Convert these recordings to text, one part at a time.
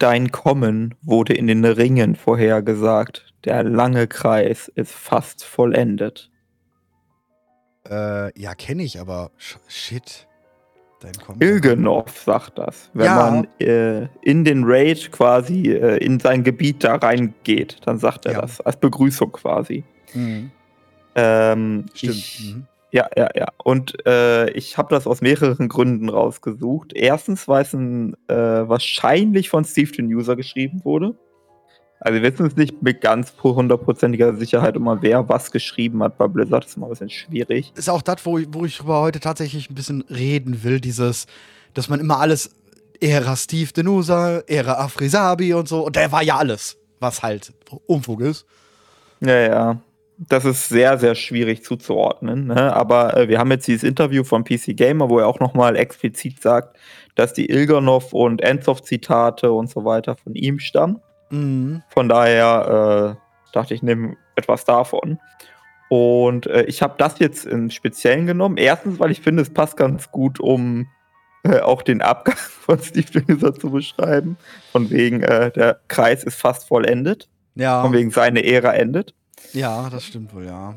Dein Kommen wurde in den Ringen vorhergesagt. Der lange Kreis ist fast vollendet. Äh, ja, kenne ich, aber shit. Dein Kommen. Ilgenov sagt das. Wenn ja. man äh, in den Raid quasi äh, in sein Gebiet da reingeht, dann sagt er ja. das. Als Begrüßung quasi. Mhm. Ähm, Stimmt. Ich, mhm. Ja, ja, ja. Und äh, ich habe das aus mehreren Gründen rausgesucht. Erstens, weil es ein, äh, wahrscheinlich von Steve the User geschrieben wurde. Also wir wissen es nicht mit ganz hundertprozentiger Sicherheit immer, wer was geschrieben hat bei Blizzard. Das ist mal ein bisschen schwierig. Ist auch das, wo ich, wo ich über heute tatsächlich ein bisschen reden will, dieses, dass man immer alles Ära Steve Denusa, Ära Afrisabi und so. Und der war ja alles, was halt Umfug ist. Ja, ja das ist sehr, sehr schwierig zuzuordnen. Ne? Aber äh, wir haben jetzt dieses Interview von PC Gamer, wo er auch nochmal explizit sagt, dass die Ilganov und Enzoff-Zitate und so weiter von ihm stammen. Mhm. Von daher äh, dachte ich, nehme etwas davon. Und äh, ich habe das jetzt im Speziellen genommen. Erstens, weil ich finde, es passt ganz gut, um äh, auch den Abgang von Steve Dünser zu beschreiben. Von wegen, äh, der Kreis ist fast vollendet. Ja. Von wegen, seine Ära endet. Ja, das stimmt wohl, ja.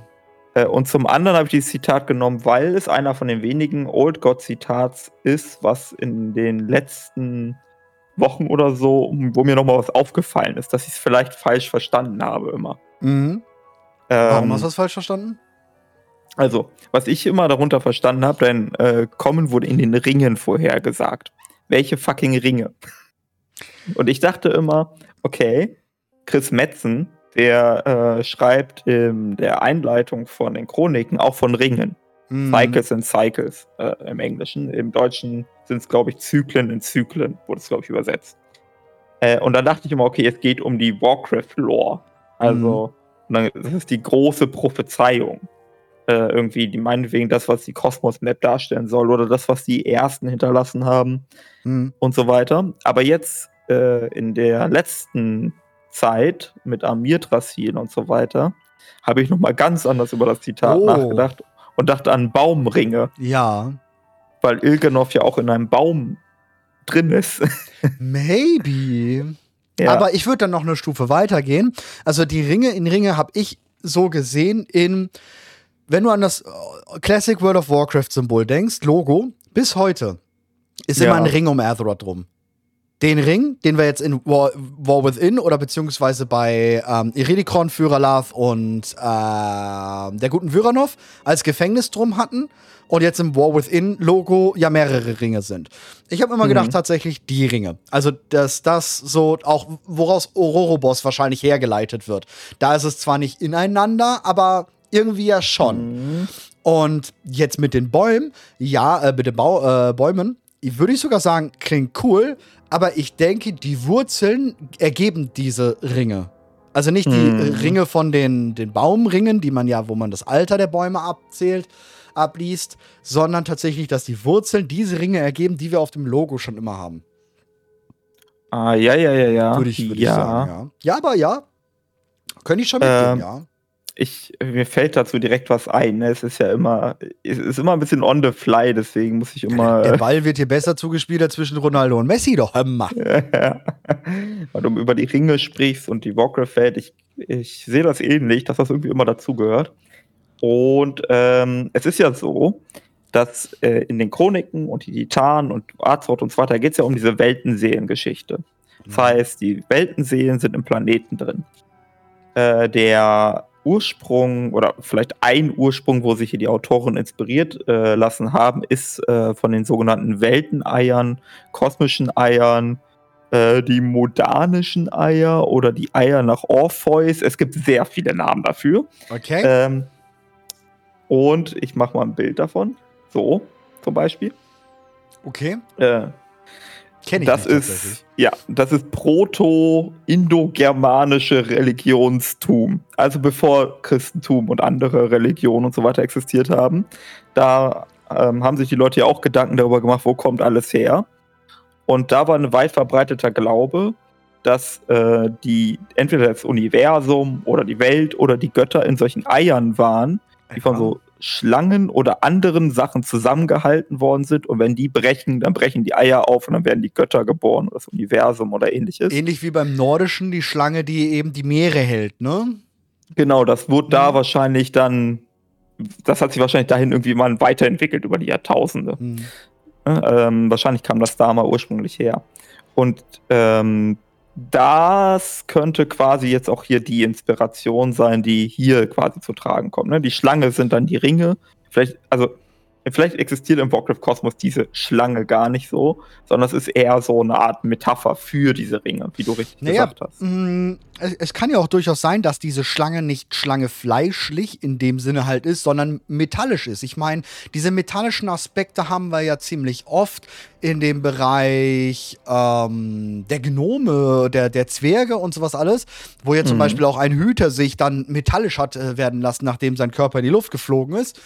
Äh, und zum anderen habe ich dieses Zitat genommen, weil es einer von den wenigen Old God-Zitats ist, was in den letzten Wochen oder so, wo mir nochmal was aufgefallen ist, dass ich es vielleicht falsch verstanden habe immer. Mhm. Ähm, Warum hast du das falsch verstanden? Also, was ich immer darunter verstanden habe, dein äh, Kommen wurde in den Ringen vorhergesagt. Welche fucking Ringe? Und ich dachte immer, okay, Chris Metzen der äh, schreibt in der Einleitung von den Chroniken auch von Ringen. Mhm. Cycles and Cycles äh, im Englischen. Im Deutschen sind es, glaube ich, Zyklen in Zyklen, wurde es, glaube ich, übersetzt. Äh, und dann dachte ich immer, okay, es geht um die Warcraft-Lore. Also, mhm. dann, das ist die große Prophezeiung. Äh, irgendwie, die meinetwegen das, was die Kosmos-Map darstellen soll oder das, was die Ersten hinterlassen haben mhm. und so weiter. Aber jetzt äh, in der letzten Zeit mit Amir Trasil und so weiter, habe ich nochmal ganz anders über das Zitat oh. nachgedacht und dachte an Baumringe. Ja. Weil Ilgenov ja auch in einem Baum drin ist. Maybe. Ja. Aber ich würde dann noch eine Stufe weitergehen. Also die Ringe in Ringe habe ich so gesehen in, wenn du an das äh, Classic World of Warcraft Symbol denkst, Logo, bis heute ist ja. immer ein Ring um Azeroth drum den Ring, den wir jetzt in War, War Within oder beziehungsweise bei ähm, Iridikron, Führerlath und äh, der guten Vyranov als Gefängnis drum hatten und jetzt im War Within Logo ja mehrere Ringe sind. Ich habe immer mhm. gedacht, tatsächlich die Ringe. Also, dass das so auch, woraus Ororobos wahrscheinlich hergeleitet wird. Da ist es zwar nicht ineinander, aber irgendwie ja schon. Mhm. Und jetzt mit den Bäumen, ja, äh, mit den Bau, äh, Bäumen, würde ich sogar sagen, klingt cool, aber ich denke, die Wurzeln ergeben diese Ringe. Also nicht die hm. Ringe von den, den Baumringen, die man ja, wo man das Alter der Bäume abzählt, abliest, sondern tatsächlich, dass die Wurzeln diese Ringe ergeben, die wir auf dem Logo schon immer haben. Ah, ja, ja, ja, ja. Würde ich, würd ja. ich sagen, ja. Ja, aber ja. Könnte ich schon mitgehen, ähm, ja ich, mir fällt dazu direkt was ein. Ne? Es ist ja immer, es ist immer ein bisschen on the fly, deswegen muss ich immer. Der Ball wird hier besser zugespielt als zwischen Ronaldo und Messi, doch immer. ja. Weil du über die Ringe sprichst und die Warcraft-Welt, ich, ich sehe das ähnlich, dass das irgendwie immer dazugehört. Und ähm, es ist ja so, dass äh, in den Chroniken und die Titanen und Azeroth und so weiter geht es ja um diese Weltenseelengeschichte. Das mhm. heißt, die Weltenseelen sind im Planeten drin. Äh, der Ursprung oder vielleicht ein Ursprung, wo sich hier die Autoren inspiriert äh, lassen haben, ist äh, von den sogenannten Welteneiern, kosmischen Eiern, äh, die modanischen Eier oder die Eier nach Orpheus. Es gibt sehr viele Namen dafür. Okay. Ähm, und ich mache mal ein Bild davon. So, zum Beispiel. Okay. Kenne ich das nicht, ist ja, das ist proto-indogermanische Religionstum. Also bevor Christentum und andere Religionen und so weiter existiert haben, da ähm, haben sich die Leute ja auch Gedanken darüber gemacht, wo kommt alles her. Und da war ein weit verbreiteter Glaube, dass äh, die entweder das Universum oder die Welt oder die Götter in solchen Eiern waren, die von so Schlangen oder anderen Sachen zusammengehalten worden sind und wenn die brechen, dann brechen die Eier auf und dann werden die Götter geboren oder das Universum oder ähnliches. Ähnlich wie beim Nordischen die Schlange, die eben die Meere hält, ne? Genau, das wurde mhm. da wahrscheinlich dann, das hat sich wahrscheinlich dahin irgendwie mal weiterentwickelt über die Jahrtausende. Mhm. Ähm, wahrscheinlich kam das da mal ursprünglich her. Und ähm, das könnte quasi jetzt auch hier die Inspiration sein, die hier quasi zu tragen kommt. Ne? Die Schlange sind dann die Ringe. Vielleicht, also Vielleicht existiert im Warcraft-Kosmos diese Schlange gar nicht so, sondern es ist eher so eine Art Metapher für diese Ringe, wie du richtig naja, gesagt hast. Mh, mm, es, es, kann ja auch durchaus sein, dass diese Schlange nicht Schlange fleischlich in dem Sinne halt ist, sondern metallisch ist. Ich meine, diese metallischen Aspekte haben wir ja ziemlich oft in dem Bereich ähm, der Gnome, der, der Zwerge und sowas alles, wo ja zum mhm. Beispiel auch ein Hüter sich dann metallisch hat äh, werden lassen, nachdem sein Körper in die Luft geflogen ist.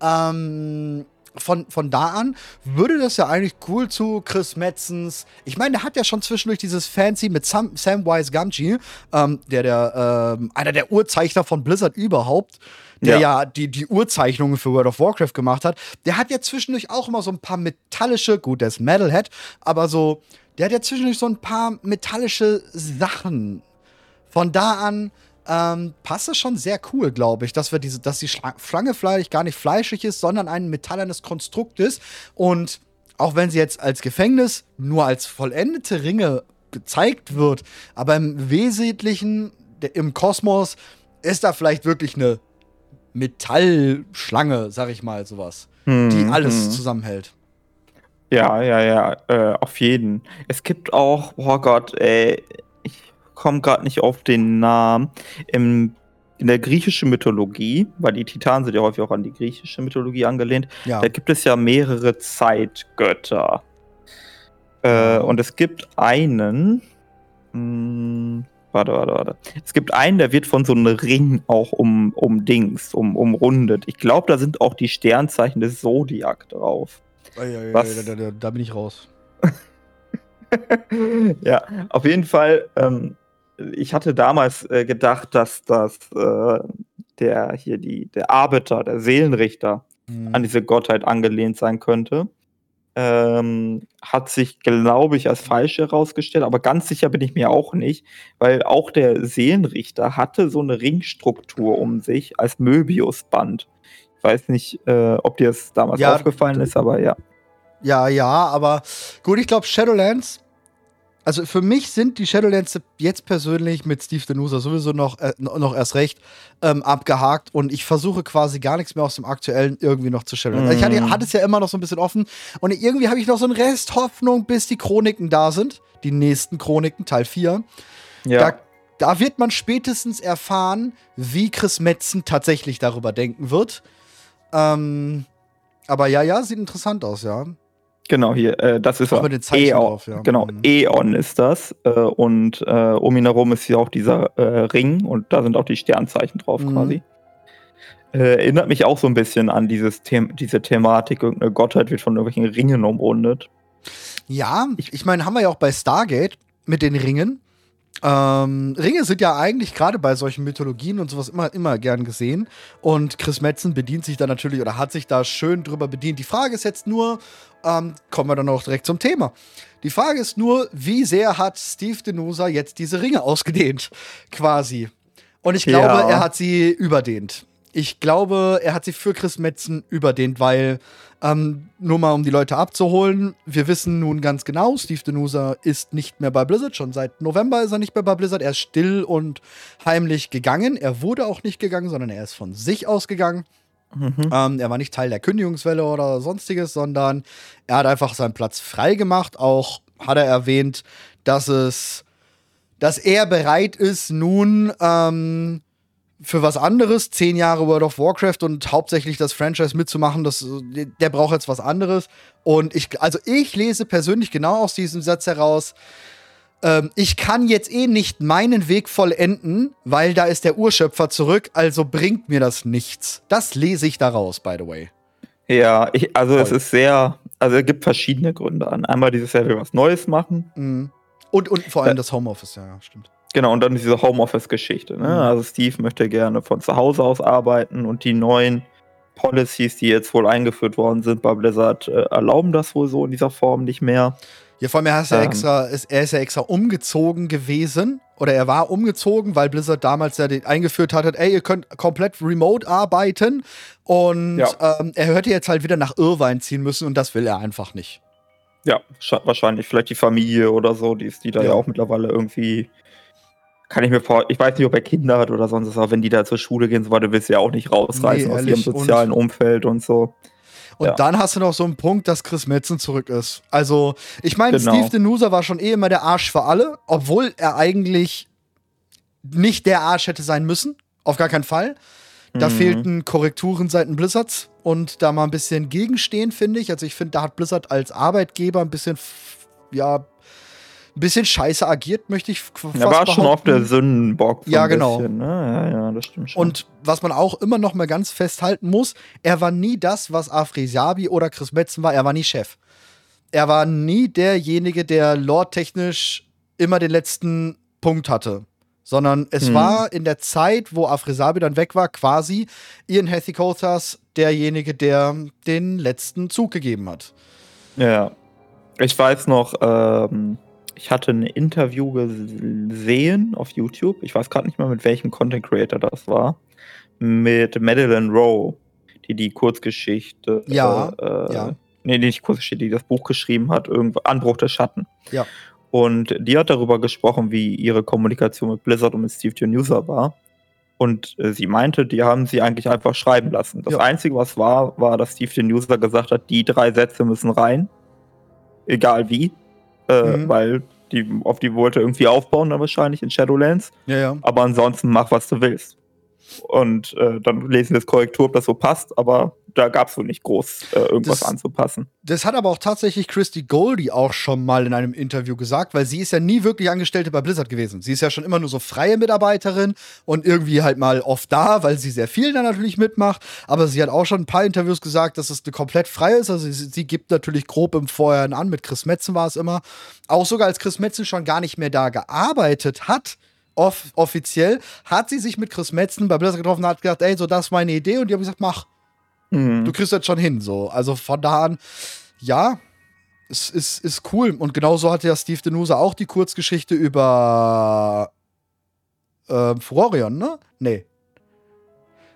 Ähm, von, von da an würde das ja eigentlich cool zu Chris Metzens. Ich meine, der hat ja schon zwischendurch dieses Fancy mit Sam, Samwise Gamgee, ähm, der, der ähm, einer der Urzeichner von Blizzard überhaupt, der ja, ja die, die Urzeichnungen für World of Warcraft gemacht hat. Der hat ja zwischendurch auch immer so ein paar metallische, gut, der ist Metalhead, aber so, der hat ja zwischendurch so ein paar metallische Sachen. Von da an ähm, passt es schon sehr cool, glaube ich, dass wir diese, dass die Schlange vielleicht gar nicht fleischig ist, sondern ein metallernes Konstrukt ist. Und auch wenn sie jetzt als Gefängnis nur als vollendete Ringe gezeigt wird, aber im Wesentlichen im Kosmos ist da vielleicht wirklich eine Metallschlange, sag ich mal, sowas, hm, die alles hm. zusammenhält. Ja, ja, ja, äh, auf jeden. Es gibt auch, oh Gott, ey, komme gerade nicht auf den Namen. Im, in der griechischen Mythologie, weil die Titanen sind ja häufig auch an die griechische Mythologie angelehnt, ja. da gibt es ja mehrere Zeitgötter. Äh, und es gibt einen. Mh, hm, warte, warte, warte. Es gibt einen, der wird von so einem Ring auch um, um Dings, um, umrundet. Ich glaube, da sind auch die Sternzeichen des Zodiac drauf. Ja, ja, Was, da, da, da bin ich raus. ja, auf jeden Fall ähm, ich hatte damals äh, gedacht, dass das äh, der hier die, der Arbeiter, der Seelenrichter mhm. an diese Gottheit angelehnt sein könnte. Ähm, hat sich, glaube ich, als falsch herausgestellt, aber ganz sicher bin ich mir auch nicht, weil auch der Seelenrichter hatte so eine Ringstruktur um sich als Möbiusband. Ich weiß nicht, äh, ob dir das damals ja, aufgefallen ist, aber ja. Ja, ja, aber gut, ich glaube, Shadowlands also für mich sind die Shadowlands jetzt persönlich mit Steve Denusa sowieso noch, äh, noch erst recht ähm, abgehakt und ich versuche quasi gar nichts mehr aus dem aktuellen irgendwie noch zu Shadowlands. Mm. Also ich hatte, mhm. hatte, es ja immer noch so ein bisschen offen und irgendwie habe ich noch so einen Rest Hoffnung, bis die Chroniken da sind. Die nächsten Chroniken, Teil 4. Ja. Da, da wird man spätestens erfahren, wie Chris Metzen tatsächlich darüber denken wird. Ähm, aber ja, ja, sieht interessant aus, ja. Genau, hier, äh, das ist Aber Eon. Drauf, ja. Genau, mhm. Eon ist das. Äh, und äh, um ihn herum ist hier auch dieser äh, Ring und da sind auch die Sternzeichen drauf mhm. quasi. Äh, erinnert mich auch so ein bisschen an dieses The diese Thematik, irgendeine Gottheit wird von irgendwelchen Ringen umrundet. Ja, ich, ich meine, haben wir ja auch bei Stargate mit den Ringen. Ähm, Ringe sind ja eigentlich gerade bei solchen Mythologien und sowas immer, immer gern gesehen. Und Chris Metzen bedient sich da natürlich oder hat sich da schön drüber bedient. Die Frage ist jetzt nur, ähm, kommen wir dann auch direkt zum Thema. Die Frage ist nur, wie sehr hat Steve Denusa jetzt diese Ringe ausgedehnt, quasi. Und ich glaube, ja. er hat sie überdehnt. Ich glaube, er hat sie für Chris Metzen überdehnt, weil ähm, nur mal um die Leute abzuholen, wir wissen nun ganz genau, Steve Denusa ist nicht mehr bei Blizzard. Schon seit November ist er nicht mehr bei Blizzard. Er ist still und heimlich gegangen. Er wurde auch nicht gegangen, sondern er ist von sich aus gegangen. Mhm. Ähm, er war nicht Teil der Kündigungswelle oder sonstiges, sondern er hat einfach seinen Platz frei gemacht. Auch hat er erwähnt, dass es, dass er bereit ist, nun ähm, für was anderes, zehn Jahre World of Warcraft und hauptsächlich das Franchise mitzumachen, das, der braucht jetzt was anderes. Und ich, also ich lese persönlich genau aus diesem Satz heraus, ähm, ich kann jetzt eh nicht meinen Weg vollenden, weil da ist der Urschöpfer zurück, also bringt mir das nichts. Das lese ich daraus, by the way. Ja, ich, also Voll. es ist sehr, also es gibt verschiedene Gründe an. Einmal dieses, er will was Neues machen. Mhm. Und, und vor allem das Homeoffice, ja, stimmt. Genau, und dann diese Homeoffice-Geschichte. Ne? Mhm. Also Steve möchte gerne von zu Hause aus arbeiten und die neuen Policies, die jetzt wohl eingeführt worden sind bei Blizzard, äh, erlauben das wohl so in dieser Form nicht mehr. Ja, vor allem, er ist ja, ähm, extra, ist, er ist ja extra umgezogen gewesen. Oder er war umgezogen, weil Blizzard damals ja den eingeführt hat, ey, ihr könnt komplett remote arbeiten. Und ja. ähm, er hörte jetzt halt wieder nach Irvine ziehen müssen und das will er einfach nicht. Ja, wahrscheinlich. Vielleicht die Familie oder so, die ist die da ja, ja auch mittlerweile irgendwie kann ich mir vor, ich weiß nicht, ob er Kinder hat oder sonst was, aber wenn die da zur Schule gehen, so weiter, willst du ja auch nicht rausreißen nee, aus ihrem sozialen und, Umfeld und so. Und ja. dann hast du noch so einen Punkt, dass Chris Metzen zurück ist. Also, ich meine, genau. Steve Denusa war schon eh immer der Arsch für alle, obwohl er eigentlich nicht der Arsch hätte sein müssen. Auf gar keinen Fall. Da mhm. fehlten Korrekturen seitens Blizzards und da mal ein bisschen gegenstehen, finde ich. Also, ich finde, da hat Blizzard als Arbeitgeber ein bisschen, ja, ein bisschen scheiße agiert, möchte ich fast Er war behaupten. schon auf der Sündenbock. Ja, genau. Bisschen, ne? Ja, ja, das stimmt schon. Und was man auch immer noch mal ganz festhalten muss, er war nie das, was Afresiabi oder Chris Metzen war. Er war nie Chef. Er war nie derjenige, der lore-technisch immer den letzten Punkt hatte. Sondern es hm. war in der Zeit, wo Afresabi dann weg war, quasi Ian Hethicothas derjenige, der den letzten Zug gegeben hat. Ja. Ich weiß noch, ähm, ich hatte ein Interview gesehen auf YouTube. Ich weiß gerade nicht mehr, mit welchem Content Creator das war. Mit Madeline Rowe, die die Kurzgeschichte. Ja. Äh, ja. Nee, nicht Kurzgeschichte, die das Buch geschrieben hat. Irgendwo, Anbruch der Schatten. Ja. Und die hat darüber gesprochen, wie ihre Kommunikation mit Blizzard und mit Steve User war. Und äh, sie meinte, die haben sie eigentlich einfach schreiben lassen. Das ja. Einzige, was war, war, dass Steve User gesagt hat, die drei Sätze müssen rein. Egal wie äh, mhm. weil die, auf die wollte irgendwie aufbauen dann wahrscheinlich in Shadowlands. Ja, ja. Aber ansonsten mach, was du willst. Und äh, dann lesen wir das Korrektur, ob das so passt, aber da gab es so nicht groß äh, irgendwas das, anzupassen. Das hat aber auch tatsächlich Christy Goldie auch schon mal in einem Interview gesagt, weil sie ist ja nie wirklich Angestellte bei Blizzard gewesen. Sie ist ja schon immer nur so freie Mitarbeiterin und irgendwie halt mal oft da, weil sie sehr viel da natürlich mitmacht. Aber sie hat auch schon ein paar Interviews gesagt, dass es eine komplett freie ist. Also sie, sie gibt natürlich grob im Vorhinein an, mit Chris Metzen war es immer. Auch sogar als Chris Metzen schon gar nicht mehr da gearbeitet hat, off offiziell, hat sie sich mit Chris Metzen bei Blizzard getroffen und hat gesagt, ey, so das ist meine Idee. Und die haben gesagt, mach. Mhm. Du kriegst das schon hin. So. Also von da an, ja, es ist, ist cool. Und genauso hatte ja Steve Denusa auch die Kurzgeschichte über äh, Furorion, ne? Nee.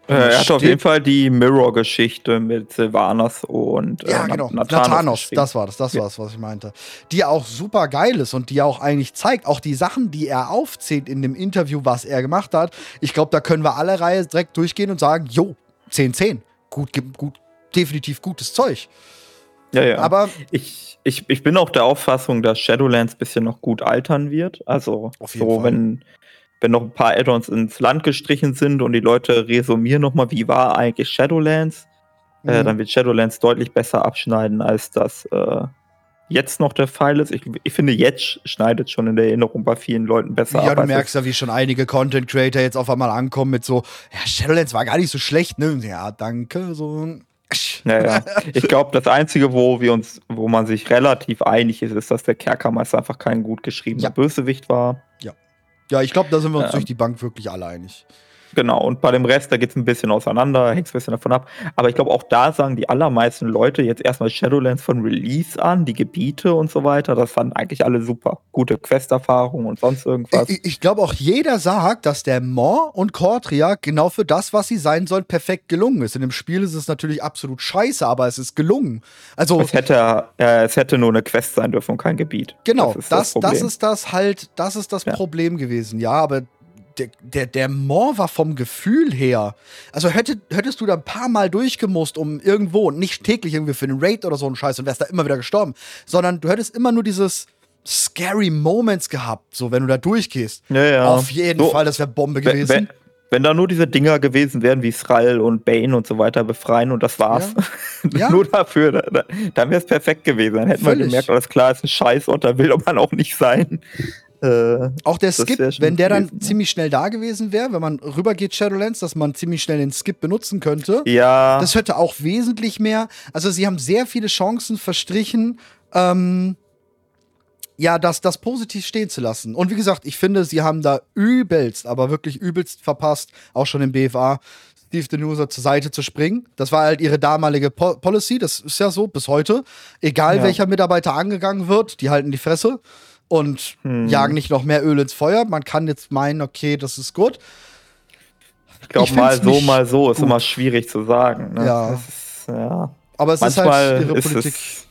Äh, er hat auf jeden Fall die Mirror-Geschichte mit Sylvanas und äh, ja, genau. Nathanos. Nathanos das war das, das war es, was ich meinte. Die auch super geil ist und die auch eigentlich zeigt, auch die Sachen, die er aufzählt in dem Interview, was er gemacht hat. Ich glaube, da können wir alle Reihe direkt durchgehen und sagen, jo, 10, 10 gut, gut, definitiv gutes Zeug. Ja, ja. Aber ich, ich, ich bin auch der Auffassung, dass Shadowlands ein bisschen noch gut altern wird. Also, so, Fall. wenn, wenn noch ein paar Add-ons ins Land gestrichen sind und die Leute resumieren nochmal, wie war eigentlich Shadowlands, äh, mhm. äh, dann wird Shadowlands deutlich besser abschneiden als das äh, jetzt noch der Fall ist. Ich, ich, finde, jetzt schneidet schon in der Erinnerung bei vielen Leuten besser ja, ab. Ja, du merkst ja, wie schon einige Content Creator jetzt auf einmal ankommen mit so, ja, Shadowlands war gar nicht so schlecht, ne? Ja, danke, so. Naja, ich glaube, das Einzige, wo wir uns, wo man sich relativ einig ist, ist, dass der Kerkermeister einfach kein gut geschriebener ja. Bösewicht war. Ja. Ja, ich glaube, da sind wir uns ja. durch die Bank wirklich alle einig. Genau, und bei dem Rest, da geht es ein bisschen auseinander, hängt es ein bisschen davon ab. Aber ich glaube, auch da sagen die allermeisten Leute jetzt erstmal Shadowlands von Release an, die Gebiete und so weiter. Das fanden eigentlich alle super. Gute Quest-Erfahrungen und sonst irgendwas. Ich, ich glaube, auch jeder sagt, dass der Mor und Kortria genau für das, was sie sein sollen, perfekt gelungen ist. In dem Spiel ist es natürlich absolut scheiße, aber es ist gelungen. Also, es, hätte, äh, es hätte nur eine Quest sein dürfen und kein Gebiet. Genau, das ist das, das, das ist das halt, das ist das ja. Problem gewesen. Ja, aber der, der, der Mont war vom Gefühl her. Also hätte, hättest du da ein paar Mal durchgemusst, um irgendwo, nicht täglich irgendwie für einen Raid oder so einen Scheiß und wärst da immer wieder gestorben, sondern du hättest immer nur dieses scary Moments gehabt, so wenn du da durchgehst. Ja, ja. Auf jeden so, Fall, das wäre Bombe gewesen. Wenn, wenn da nur diese Dinger gewesen wären wie Sral und Bane und so weiter befreien und das war's. Ja. ja. nur dafür, da, dann wäre es perfekt gewesen. Dann hätte man gemerkt, alles klar, ist ein Scheiß und da will man auch nicht sein. Äh, auch der Skip, wenn der dann gewesen, ziemlich schnell da gewesen wäre, wenn man rübergeht Shadowlands, dass man ziemlich schnell den Skip benutzen könnte. Ja. Das hätte auch wesentlich mehr. Also sie haben sehr viele Chancen verstrichen, ähm, ja, das, das positiv stehen zu lassen. Und wie gesagt, ich finde, sie haben da übelst, aber wirklich übelst verpasst, auch schon im BFA. Steve Denuser zur Seite zu springen. Das war halt ihre damalige po Policy, das ist ja so bis heute. Egal ja. welcher Mitarbeiter angegangen wird, die halten die Fresse und hm. jagen nicht noch mehr Öl ins Feuer. Man kann jetzt meinen, okay, das ist gut. Ich glaube, mal so, mal so ist gut. immer schwierig zu sagen. Ne? Ja. Ist, ja. Aber es Manchmal ist halt ihre Politik. Es,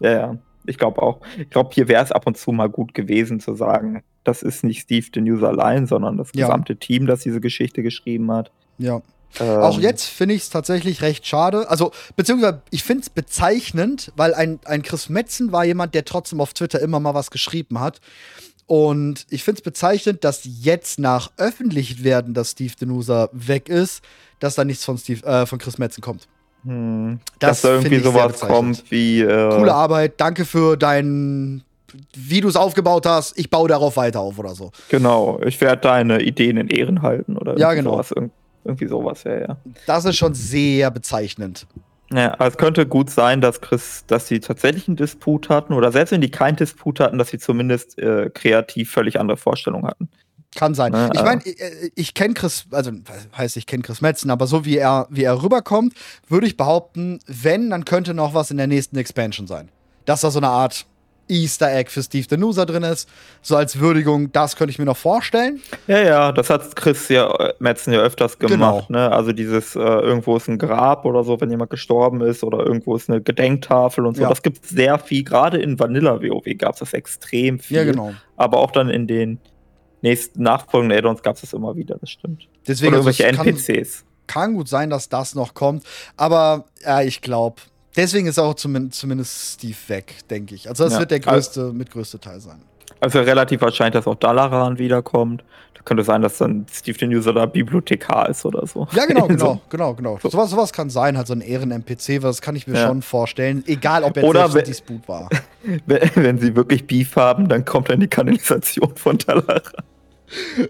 ja, ja. Ich glaube auch. Ich glaube, hier wäre es ab und zu mal gut gewesen zu sagen, das ist nicht Steve the News allein, sondern das ja. gesamte Team, das diese Geschichte geschrieben hat. Ja. Ähm. Auch jetzt finde ich es tatsächlich recht schade. Also, beziehungsweise ich finde es bezeichnend, weil ein, ein Chris Metzen war jemand, der trotzdem auf Twitter immer mal was geschrieben hat. Und ich finde es bezeichnend, dass jetzt nach Öffentlichwerden, dass Steve Denusa weg ist, dass da nichts von, Steve, äh, von Chris Metzen kommt. Hm. Das dass da irgendwie sowas kommt wie. Äh Coole Arbeit, danke für dein. Wie du es aufgebaut hast, ich baue darauf weiter auf oder so. Genau, ich werde deine Ideen in Ehren halten oder ja, genau. sowas. Irgendwie sowas, ja, ja. Das ist schon sehr bezeichnend. Ja, also es könnte gut sein, dass Chris, dass sie tatsächlich einen Disput hatten oder selbst wenn die keinen Disput hatten, dass sie zumindest äh, kreativ völlig andere Vorstellungen hatten. Kann sein. Ja, ich meine, ich, ich kenne Chris, also heißt, ich kenne Chris Metzen, aber so wie er, wie er rüberkommt, würde ich behaupten, wenn, dann könnte noch was in der nächsten Expansion sein. Dass da so eine Art Easter Egg für Steve Denusa drin ist, so als Würdigung, das könnte ich mir noch vorstellen. Ja, ja, das hat Chris ja, äh, Metzen ja öfters gemacht, genau. ne? Also dieses, äh, irgendwo ist ein Grab oder so, wenn jemand gestorben ist, oder irgendwo ist eine Gedenktafel und so. Ja. Das gibt es sehr viel, gerade in Vanilla WoW gab es das extrem viel. Ja, genau. Aber auch dann in den nächsten nachfolgenden Add-ons gab es das immer wieder, das stimmt. Deswegen Oder irgendwelche also NPCs. Kann, kann, gut sein, dass das noch kommt, aber ja, ich glaube, deswegen ist auch zumindest, zumindest Steve weg, denke ich. Also das ja. wird der größte, also, mit größte Teil sein. Also relativ wahrscheinlich, dass auch Dalaran wiederkommt. Da könnte sein, dass dann Steve den User da Bibliothekar ist oder so. Ja, genau, genau, genau, genau. So. Sowas, sowas kann sein, halt so ein Ehren-NPC, was kann ich mir ja. schon vorstellen. Egal, ob er oder selbst Disput war. Wenn, wenn sie wirklich Beef haben, dann kommt dann die Kanalisation von Dalaran.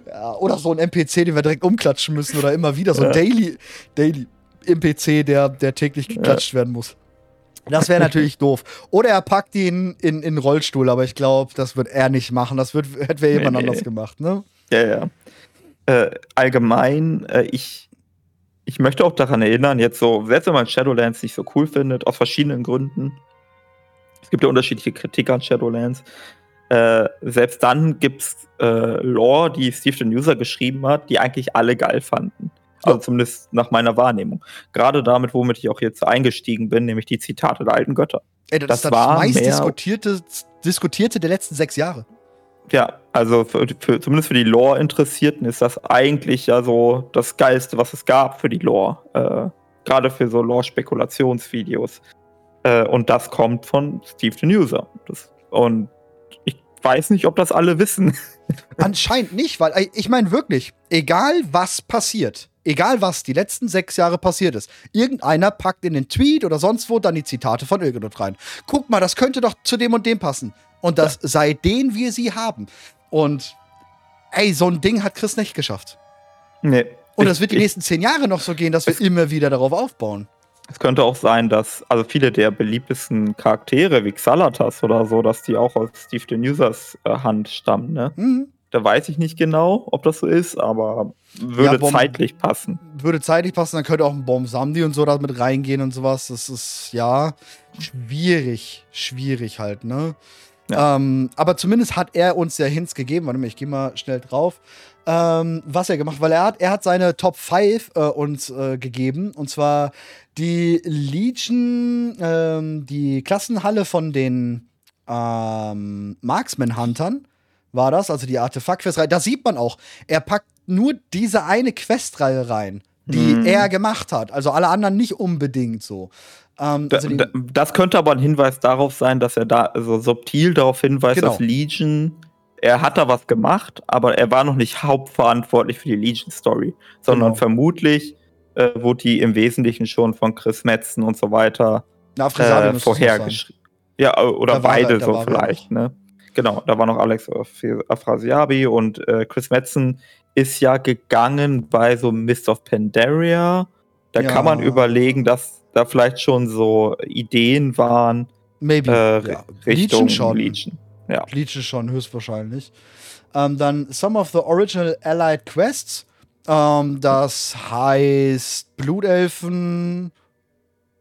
Ja, oder so ein NPC, den wir direkt umklatschen müssen oder immer wieder so ein. Daily, Daily NPC, der, der täglich geklatscht werden muss. Das wäre natürlich doof. Oder er packt ihn in, in Rollstuhl, aber ich glaube, das wird er nicht machen. Das wird, hätte wer jemand nee, anders gemacht, ne? Ja, ja. Äh, allgemein, äh, ich, ich möchte auch daran erinnern, jetzt so, selbst wenn man Shadowlands nicht so cool findet, aus verschiedenen Gründen. Es gibt ja unterschiedliche Kritik an Shadowlands. Äh, selbst dann gibt es äh, Lore, die Steve the User geschrieben hat, die eigentlich alle geil fanden. Also zumindest nach meiner Wahrnehmung. Gerade damit, womit ich auch jetzt eingestiegen bin, nämlich die Zitate der alten Götter. Ey, das, das, das war meist diskutierte, diskutierte der letzten sechs Jahre. Ja, also für, für, zumindest für die Lore-Interessierten ist das eigentlich ja so das Geilste, was es gab für die Lore. Äh, Gerade für so Lore-Spekulationsvideos. Äh, und das kommt von Steve the User. Das, und weiß nicht, ob das alle wissen. Anscheinend nicht, weil ich meine wirklich, egal was passiert, egal was die letzten sechs Jahre passiert ist, irgendeiner packt in den Tweet oder sonst wo dann die Zitate von irgendwo rein. Guck mal, das könnte doch zu dem und dem passen. Und das ja. seitdem wir sie haben. Und ey, so ein Ding hat Chris nicht geschafft. Nee. Und das wird die nächsten zehn Jahre noch so gehen, dass wir immer wieder darauf aufbauen. Es könnte auch sein, dass also viele der beliebtesten Charaktere wie Xalatas oder so, dass die auch aus Steve the Users äh, Hand stammen, ne? Mhm. Da weiß ich nicht genau, ob das so ist, aber würde ja, zeitlich passen. Würde zeitlich passen, dann könnte auch ein Bomb Samdi und so da mit reingehen und sowas. Das ist ja schwierig, schwierig halt, ne? Ja. Ähm, aber zumindest hat er uns ja Hints gegeben. Warte mal, ich gehe mal schnell drauf ähm, was er gemacht, weil er hat, er hat seine Top 5 äh, uns äh, gegeben. Und zwar die Legion, ähm, die Klassenhalle von den ähm, Marksman-Huntern war das, also die Artefakt-Questreihe. Da sieht man auch, er packt nur diese eine Questreihe rein, die mhm. er gemacht hat. Also alle anderen nicht unbedingt so. Ähm, also da, das könnte aber ein Hinweis darauf sein, dass er da also subtil darauf hinweist, genau. dass Legion er hat da was gemacht, aber er war noch nicht hauptverantwortlich für die Legion-Story, sondern genau. vermutlich äh, wurde die im Wesentlichen schon von Chris Metzen und so weiter äh, vorhergeschrieben. Ja, oder da beide so vielleicht, ne? Genau, da war noch Alex Afrasiabi und äh, Chris Metzen ist ja gegangen bei so Mist of Pandaria. Da ja. kann man überlegen, dass da vielleicht schon so Ideen waren Maybe. Äh, ja. Richtung Legion. Schon. Legion. Ja. Bleach schon höchstwahrscheinlich. Ähm, dann Some of the Original Allied Quests. Ähm, das heißt Blutelfen.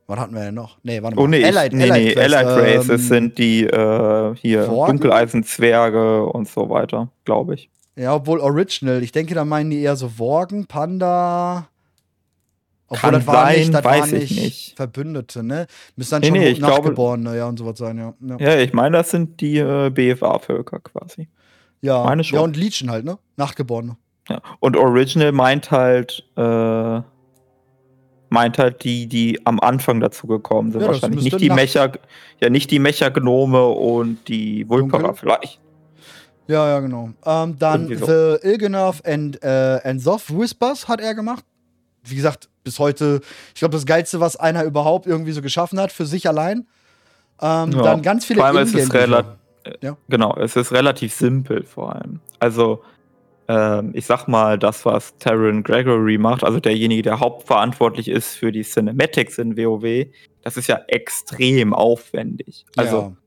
Was hatten wir denn noch? Nee, warte mal. Oh nee, Allied, nee, Allied, nee, Allied Races ähm, sind die äh, hier Dunkeleisenzwerge und so weiter, glaube ich. Ja, obwohl Original. Ich denke, da meinen die eher so Worgen, Panda. Obwohl Kann das war sein, nicht, das weiß war nicht, nicht, Verbündete, ne? Müssen dann nee, schon nee, Nachgeborene, ja, und sowas sein, ja. Ja, ja ich meine, das sind die äh, BFA-Völker quasi. Ja, meine schon. ja, und Legion halt, ne? Nachgeborene. Ja. Und Original meint halt, äh, meint halt die, die am Anfang dazu gekommen sind. Ja, wahrscheinlich nicht die Mecha, ja, nicht die Mecha-Gnome und die Vulpera vielleicht. Ja, ja, genau. Ähm, dann so. The Ilgenov and, äh, and Soft Whispers hat er gemacht. Wie gesagt, bis heute, ich glaube, das Geilste, was einer überhaupt irgendwie so geschaffen hat, für sich allein. Ähm, ja. Dann ganz viele Vor allem ist es ja. Genau, es ist relativ simpel vor allem. Also, ähm, ich sag mal, das, was Taryn Gregory macht, also derjenige, der hauptverantwortlich ist für die Cinematics in WoW, das ist ja extrem aufwendig. Also, ja.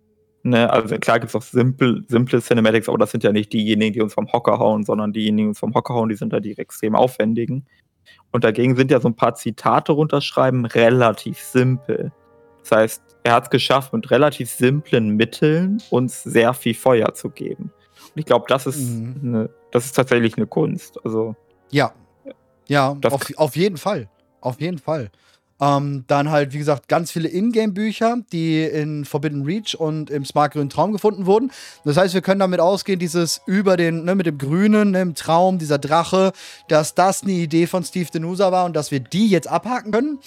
ne, also klar gibt es auch simple, simple Cinematics, aber das sind ja nicht diejenigen, die uns vom Hocker hauen, sondern diejenigen, die uns vom Hocker hauen, die sind da die extrem aufwendigen. Und dagegen sind ja so ein paar Zitate runterschreiben relativ simpel. Das heißt, er hat es geschafft, mit relativ simplen Mitteln uns sehr viel Feuer zu geben. Und ich glaube, das ist mhm. eine, das ist tatsächlich eine Kunst. Also ja, ja, auf, auf jeden Fall, auf jeden Fall. Ähm, dann halt, wie gesagt, ganz viele Ingame-Bücher, die in Forbidden Reach und im Smart Grünen Traum gefunden wurden. Das heißt, wir können damit ausgehen, dieses über den, ne, mit dem Grünen ne, im Traum, dieser Drache, dass das eine Idee von Steve Denusa war und dass wir die jetzt abhaken können.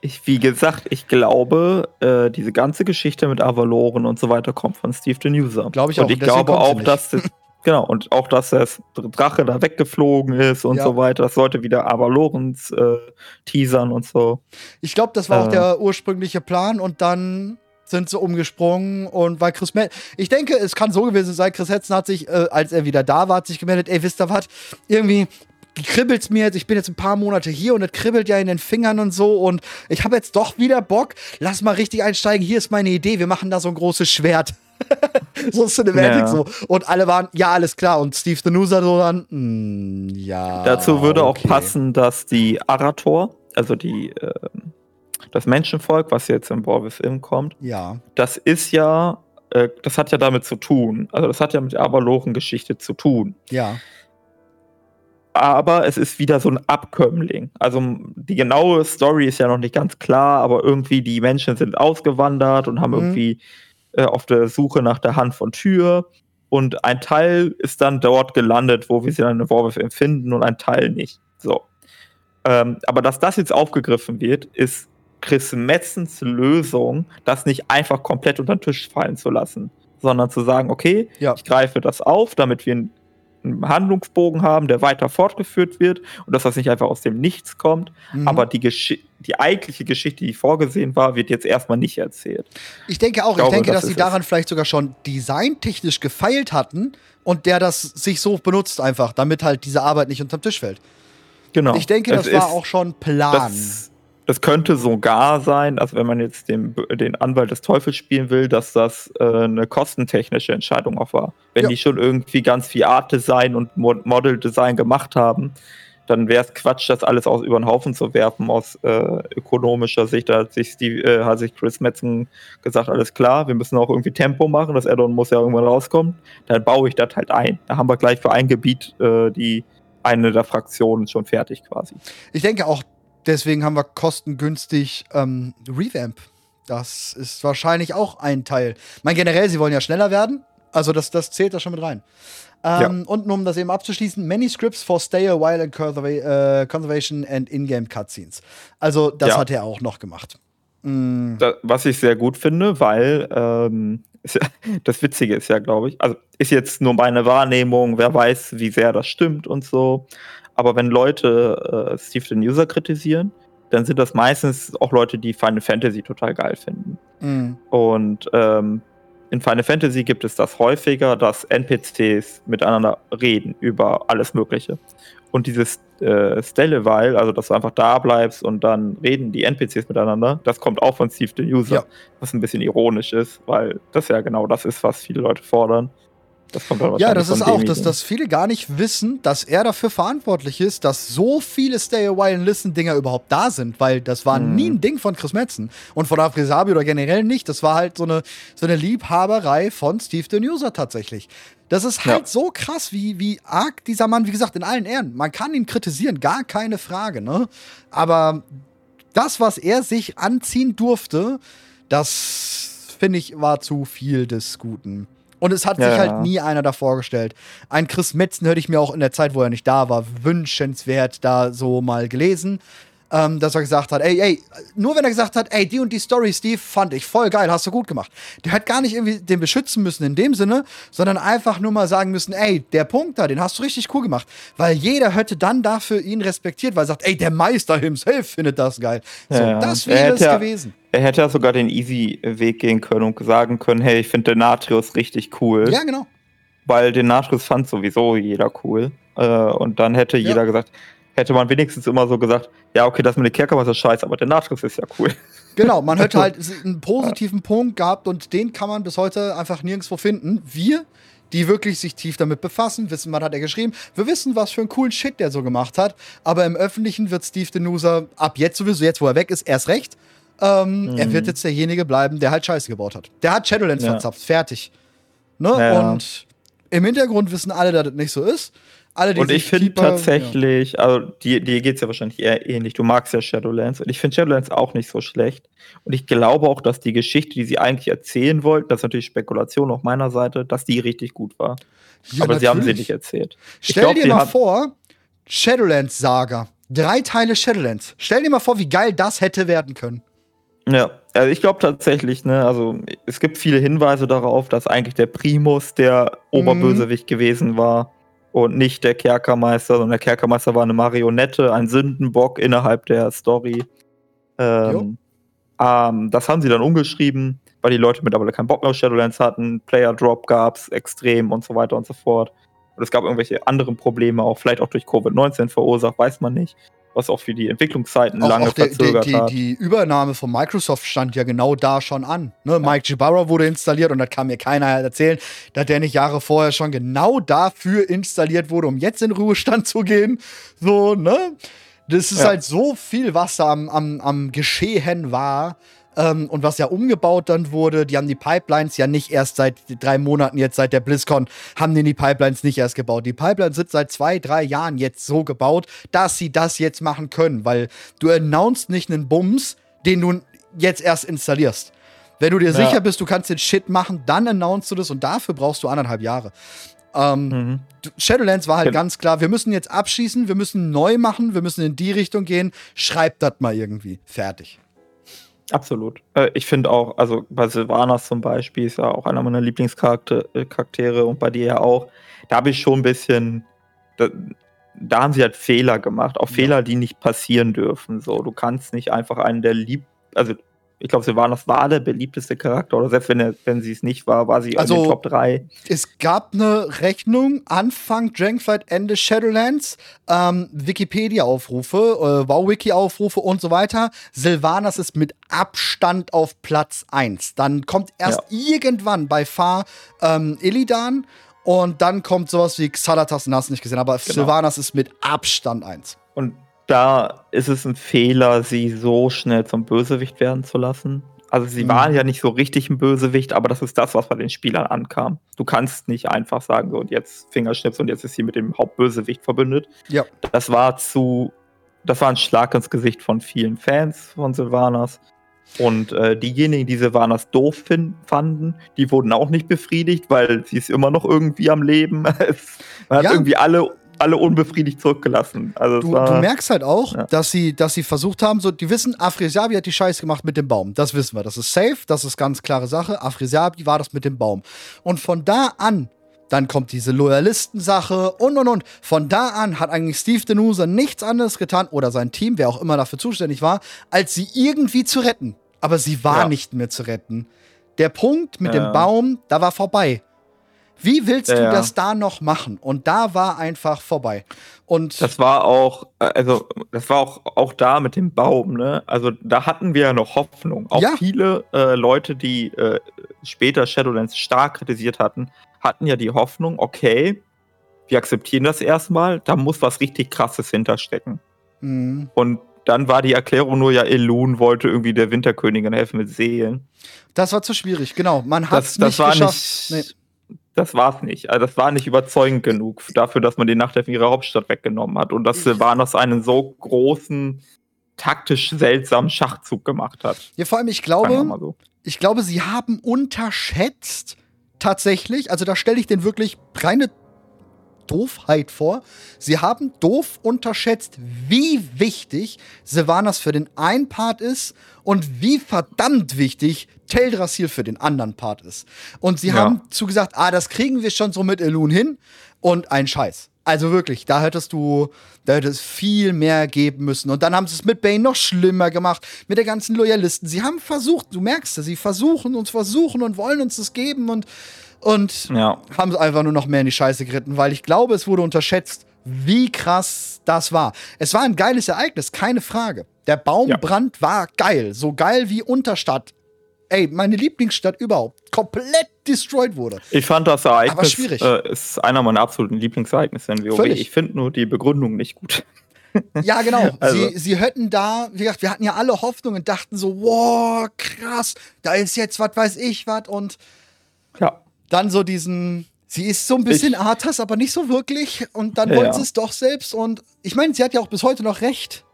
Ich, wie gesagt, ich glaube, äh, diese ganze Geschichte mit Avaloren und so weiter kommt von Steve Denusa. Glaube ich auch. Und ich glaube auch, dass das, Genau, und auch, dass der Drache da weggeflogen ist und ja. so weiter. Das sollte wieder Avalorens äh, teasern und so. Ich glaube, das war äh. auch der ursprüngliche Plan und dann sind sie umgesprungen und weil Chris Mel ich denke, es kann so gewesen sein, Chris Hetzen hat sich, äh, als er wieder da war, hat sich gemeldet, ey, wisst ihr was, irgendwie kribbelt's mir jetzt, ich bin jetzt ein paar Monate hier und es kribbelt ja in den Fingern und so und ich habe jetzt doch wieder Bock, lass mal richtig einsteigen, hier ist meine Idee, wir machen da so ein großes Schwert. so Cinematic ja. so. Und alle waren, ja, alles klar. Und Steve Denusa so dann, mm, ja. Dazu würde okay. auch passen, dass die Arator, also die, äh, das Menschenvolk, was jetzt im Borvis Im kommt, ja. das ist ja, äh, das hat ja damit zu tun. Also das hat ja mit der Avaloren-Geschichte zu tun. Ja aber es ist wieder so ein Abkömmling. Also die genaue Story ist ja noch nicht ganz klar, aber irgendwie die Menschen sind ausgewandert und haben mhm. irgendwie äh, auf der Suche nach der Hand von Tür. Und ein Teil ist dann dort gelandet, wo wir sie dann in Warwolf empfinden und ein Teil nicht. So. Ähm, aber dass das jetzt aufgegriffen wird, ist Chris Metzens Lösung, das nicht einfach komplett unter den Tisch fallen zu lassen, sondern zu sagen, okay, ja. ich greife das auf, damit wir ein einen Handlungsbogen haben, der weiter fortgeführt wird und dass das nicht einfach aus dem Nichts kommt. Mhm. Aber die, Gesch die eigentliche Geschichte, die vorgesehen war, wird jetzt erstmal nicht erzählt. Ich denke auch, ich, glaube, ich denke, das dass sie daran es. vielleicht sogar schon designtechnisch gefeilt hatten und der das sich so benutzt einfach, damit halt diese Arbeit nicht unterm Tisch fällt. Genau. Ich denke, das es war auch schon Plan. Das, das könnte sogar sein, also wenn man jetzt den, den Anwalt des Teufels spielen will, dass das äh, eine kostentechnische Entscheidung auch war. Wenn ja. die schon irgendwie ganz viel Art Design und Model Design gemacht haben, dann wäre es Quatsch, das alles aus über den Haufen zu werfen aus äh, ökonomischer Sicht. Da hat sich, Steve, äh, hat sich Chris Metzen gesagt, alles klar, wir müssen auch irgendwie Tempo machen, das Addon muss ja irgendwann rauskommen. Dann baue ich das halt ein. Da haben wir gleich für ein Gebiet äh, die eine der Fraktionen schon fertig quasi. Ich denke auch, Deswegen haben wir kostengünstig ähm, Revamp. Das ist wahrscheinlich auch ein Teil. Ich meine, generell, sie wollen ja schneller werden. Also, das, das zählt da schon mit rein. Ähm, ja. Und um das eben abzuschließen, many scripts for stay a while and äh, conservation and in-game cutscenes. Also, das ja. hat er auch noch gemacht. Mhm. Da, was ich sehr gut finde, weil ähm, das Witzige ist ja, glaube ich, also ist jetzt nur meine Wahrnehmung, wer weiß, wie sehr das stimmt und so. Aber wenn Leute äh, Steve den User kritisieren, dann sind das meistens auch Leute, die Final Fantasy total geil finden. Mhm. Und ähm, in Final Fantasy gibt es das häufiger, dass NPCs miteinander reden über alles Mögliche. Und dieses äh, Stelleweil, also dass du einfach da bleibst und dann reden die NPCs miteinander, das kommt auch von Steve the User, ja. was ein bisschen ironisch ist, weil das ja genau das ist, was viele Leute fordern. Das kommt aber Ja, das ist auch, dass, dass viele gar nicht wissen, dass er dafür verantwortlich ist, dass so viele Stay a While and Listen Dinger überhaupt da sind, weil das war Mhm. nie ein Ding von Chris Metzen und von Afrisabi oder generell nicht. Das war halt so eine, so eine Liebhaberei von Steve the User tatsächlich. Das ist halt Ja. so krass, wie, wie arg dieser Mann, wie gesagt, in allen Ehren. Man kann ihn kritisieren, gar keine Frage, ne? Aber das, was er sich anziehen durfte, das finde ich, war zu viel des Guten. Und es hat Ja, sich ja. halt nie einer davor gestellt. Ein Chris Metzen hätte ich mir auch in der Zeit, wo er nicht da war, wünschenswert da so mal gelesen. Ähm, dass er gesagt hat, ey, ey, nur wenn er gesagt hat, ey, die und die Story, Steve, fand ich voll geil, hast du gut gemacht. Der hat gar nicht irgendwie den beschützen müssen in dem Sinne, sondern einfach nur mal sagen müssen, ey, der Punkt da, den hast du richtig cool gemacht. Weil jeder hätte dann dafür ihn respektiert, weil er sagt, ey, der Meister himself findet das geil. So, Ja, das wäre es ja- gewesen. Er hätte ja sogar den Easy-Weg gehen können und sagen können, hey, ich finde Denatrius richtig cool. Ja, genau. Weil Denatrius fand sowieso jeder cool. Äh, und dann hätte Ja. jeder gesagt, hätte man wenigstens immer so gesagt, ja, okay, das mit den Kerkermeister ist scheiße, aber Denatrius ist ja cool. Genau, man hätte halt einen positiven Punkt gehabt und den kann man bis heute einfach nirgendwo finden. Wir, die wirklich sich tief damit befassen, wissen, was hat er geschrieben. Wir wissen, was für einen coolen Shit der so gemacht hat. Aber im Öffentlichen wird Steve Denuser ab jetzt sowieso, jetzt wo er weg ist, erst recht. Ähm, Er wird jetzt derjenige bleiben, der halt Scheiße gebaut hat. Der hat Shadowlands Ja. verzapft, fertig. Ne? Ja, ja. Und im Hintergrund wissen alle, dass das nicht so ist. Alle, die Und ich finde tatsächlich, also dir, dir geht es ja wahrscheinlich eher ähnlich. Du magst ja Shadowlands und ich finde Shadowlands auch nicht so schlecht. Und ich glaube auch, dass die Geschichte, die sie eigentlich erzählen wollten, das ist natürlich Spekulation auf meiner Seite, dass die richtig gut war. Ja, Aber sie haben sie natürlich. nicht erzählt. Stell glaub, dir mal vor, Shadowlands Saga. Drei Teile Shadowlands. Stell dir mal vor, wie geil das hätte werden können. Ja, also ich glaube tatsächlich, ne, also es gibt viele Hinweise darauf, dass eigentlich der Primus der Oberbösewicht gewesen war und nicht der Kerkermeister, sondern der Kerkermeister war eine Marionette, ein Sündenbock innerhalb der Story. Ähm, ähm, das haben sie dann umgeschrieben, weil die Leute mittlerweile keinen Bock mehr auf Shadowlands hatten, Player Drop gab's extrem und so weiter und so fort. Und es gab irgendwelche anderen Probleme, auch vielleicht auch durch Covid-19 verursacht, weiß man nicht, was auch für die Entwicklungszeiten Auch, lange auch der, der, verzögert die, hat. die Übernahme von Microsoft stand ja genau da schon an. Ne? Mike Gibarra wurde installiert und das kann mir keiner erzählen, dass der nicht Jahre vorher schon genau dafür installiert wurde, um jetzt in Ruhestand zu gehen. So, ne? Das ist Ja. halt so viel, was da am, am, am Geschehen war. Ähm, und was ja umgebaut dann wurde, die haben die Pipelines ja nicht erst seit drei Monaten, jetzt seit der BlizzCon, haben die die Pipelines nicht erst gebaut. Die Pipelines sind seit zwei, drei Jahren jetzt so gebaut, dass sie das jetzt machen können, weil du announcest nicht einen Bums, den du jetzt erst installierst. Wenn du dir Ja. sicher bist, du kannst den Shit machen, dann announcest du das und dafür brauchst du anderthalb Jahre. Ähm, Mhm. Shadowlands war halt Gen- ganz klar, wir müssen jetzt abschießen, wir müssen neu machen, wir müssen in die Richtung gehen, schreibt das mal irgendwie. Fertig. Absolut. Äh, ich finde auch, also bei Sylvanas zum Beispiel ist ja auch einer meiner Lieblingscharaktere äh, und bei dir ja auch. Da habe ich schon ein bisschen, da, da haben sie halt Fehler gemacht, auch Ja. Fehler, die nicht passieren dürfen. So, du kannst nicht einfach einen der lieb, also ich glaube, Sylvanas war der beliebteste Charakter oder selbst wenn, er, wenn sie es nicht war, war sie Also- in den Top 3. Es gab eine Rechnung, Anfang Dragonflight, Ende Shadowlands, ähm, Wikipedia-Aufrufe, äh, WoW-Wiki-Aufrufe und so weiter. Sylvanas ist mit Abstand auf Platz 1. Dann kommt erst irgendwann bei Far ähm, Illidan und dann kommt sowas wie Xalatas, den hast nicht gesehen, aber Genau. Sylvanas ist mit Abstand 1. Und da ist es ein Fehler, sie so schnell zum Bösewicht werden zu lassen. Also sie Mhm. waren ja nicht so richtig ein Bösewicht, aber das ist das, was bei den Spielern ankam. Du kannst nicht einfach sagen, so und jetzt Fingerschnips und jetzt ist sie mit dem Hauptbösewicht verbündet. Ja. Das war zu, das war ein Schlag ins Gesicht von vielen Fans von Sylvanas. Und äh, diejenigen, die Sylvanas doof fanden, die wurden auch nicht befriedigt, weil sie ist immer noch irgendwie am Leben. Man hat Ja. irgendwie alle, alle unbefriedigt zurückgelassen. Also Du, war, du merkst halt auch, Ja. dass, sie, dass sie versucht haben, so, die wissen, Afresiabi hat die Scheiße gemacht mit dem Baum. Das wissen wir. Das ist safe, das ist ganz klare Sache. Afresiabi war das mit dem Baum. Und von da an, dann kommt diese Loyalistensache und und und. Von da an hat eigentlich Steve Denuser nichts anderes getan, oder sein Team, wer auch immer dafür zuständig war, als sie irgendwie zu retten. Aber sie war Ja. nicht mehr zu retten. Der Punkt mit Ja. dem Baum, da war vorbei. Wie willst Ja, du das da noch machen? Und da war einfach vorbei. Und Das war auch, äh, also das war auch, auch da mit dem Baum, ne? Also da hatten wir ja noch Hoffnung. Auch Ja. viele äh, Leute, die äh, später Shadowlands stark kritisiert hatten, hatten ja die Hoffnung, okay, wir akzeptieren das erstmal, da muss was richtig krasses hinterstecken. mh, Und dann war die Erklärung nur, ja, Elun wollte irgendwie der Winterkönigin helfen mit Seelen. das war zu schwierig, genau. Man hat Das, es das nicht war geschafft. nicht. Das war's nicht. Also das war nicht überzeugend genug dafür, dass man den Nachtelfen ihrer Hauptstadt weggenommen hat und dass Sylvanas einen so großen, taktisch seltsamen Schachzug gemacht hat. Ja, vor allem, ich glaube, so. ich glaube, sie haben unterschätzt tatsächlich, also da stelle ich den wirklich reine Doofheit vor. Sie haben doof unterschätzt, wie wichtig Sylvanas für den einen Part ist und wie verdammt wichtig Teldrassil für den anderen Part ist. Und sie Ja. haben zugesagt, ah, das kriegen wir schon so mit Elun hin und ein Scheiß. Also wirklich, da hättest du, da hätte es viel mehr geben müssen. Und dann haben sie es mit Bane noch schlimmer gemacht, mit der ganzen Loyalisten. Sie haben versucht, du merkst es, sie versuchen und versuchen und wollen uns das geben und, und Ja. haben es einfach nur noch mehr in die Scheiße geritten, weil ich glaube, es wurde unterschätzt, wie krass das war. Es war ein geiles Ereignis, keine Frage. Der Baumbrand war geil, so geil wie Unterstadt. Ey, meine Lieblingsstadt überhaupt, komplett destroyed wurde. Ich fand das Ereignis schwierig. äh, ist einer meiner absoluten Lieblingsereignisse in WoW. Völlig. Ich finde nur die Begründung nicht gut. Ja, genau. Also- sie, sie hätten da, wie gesagt, wir hatten ja alle Hoffnung und dachten so, wow, krass, da ist jetzt was weiß ich was und Ja. Dann so diesen, sie ist so ein bisschen Arthas, aber nicht so wirklich und dann Ja, wollen ja. sie es doch selbst und ich meine, sie hat ja auch bis heute noch recht.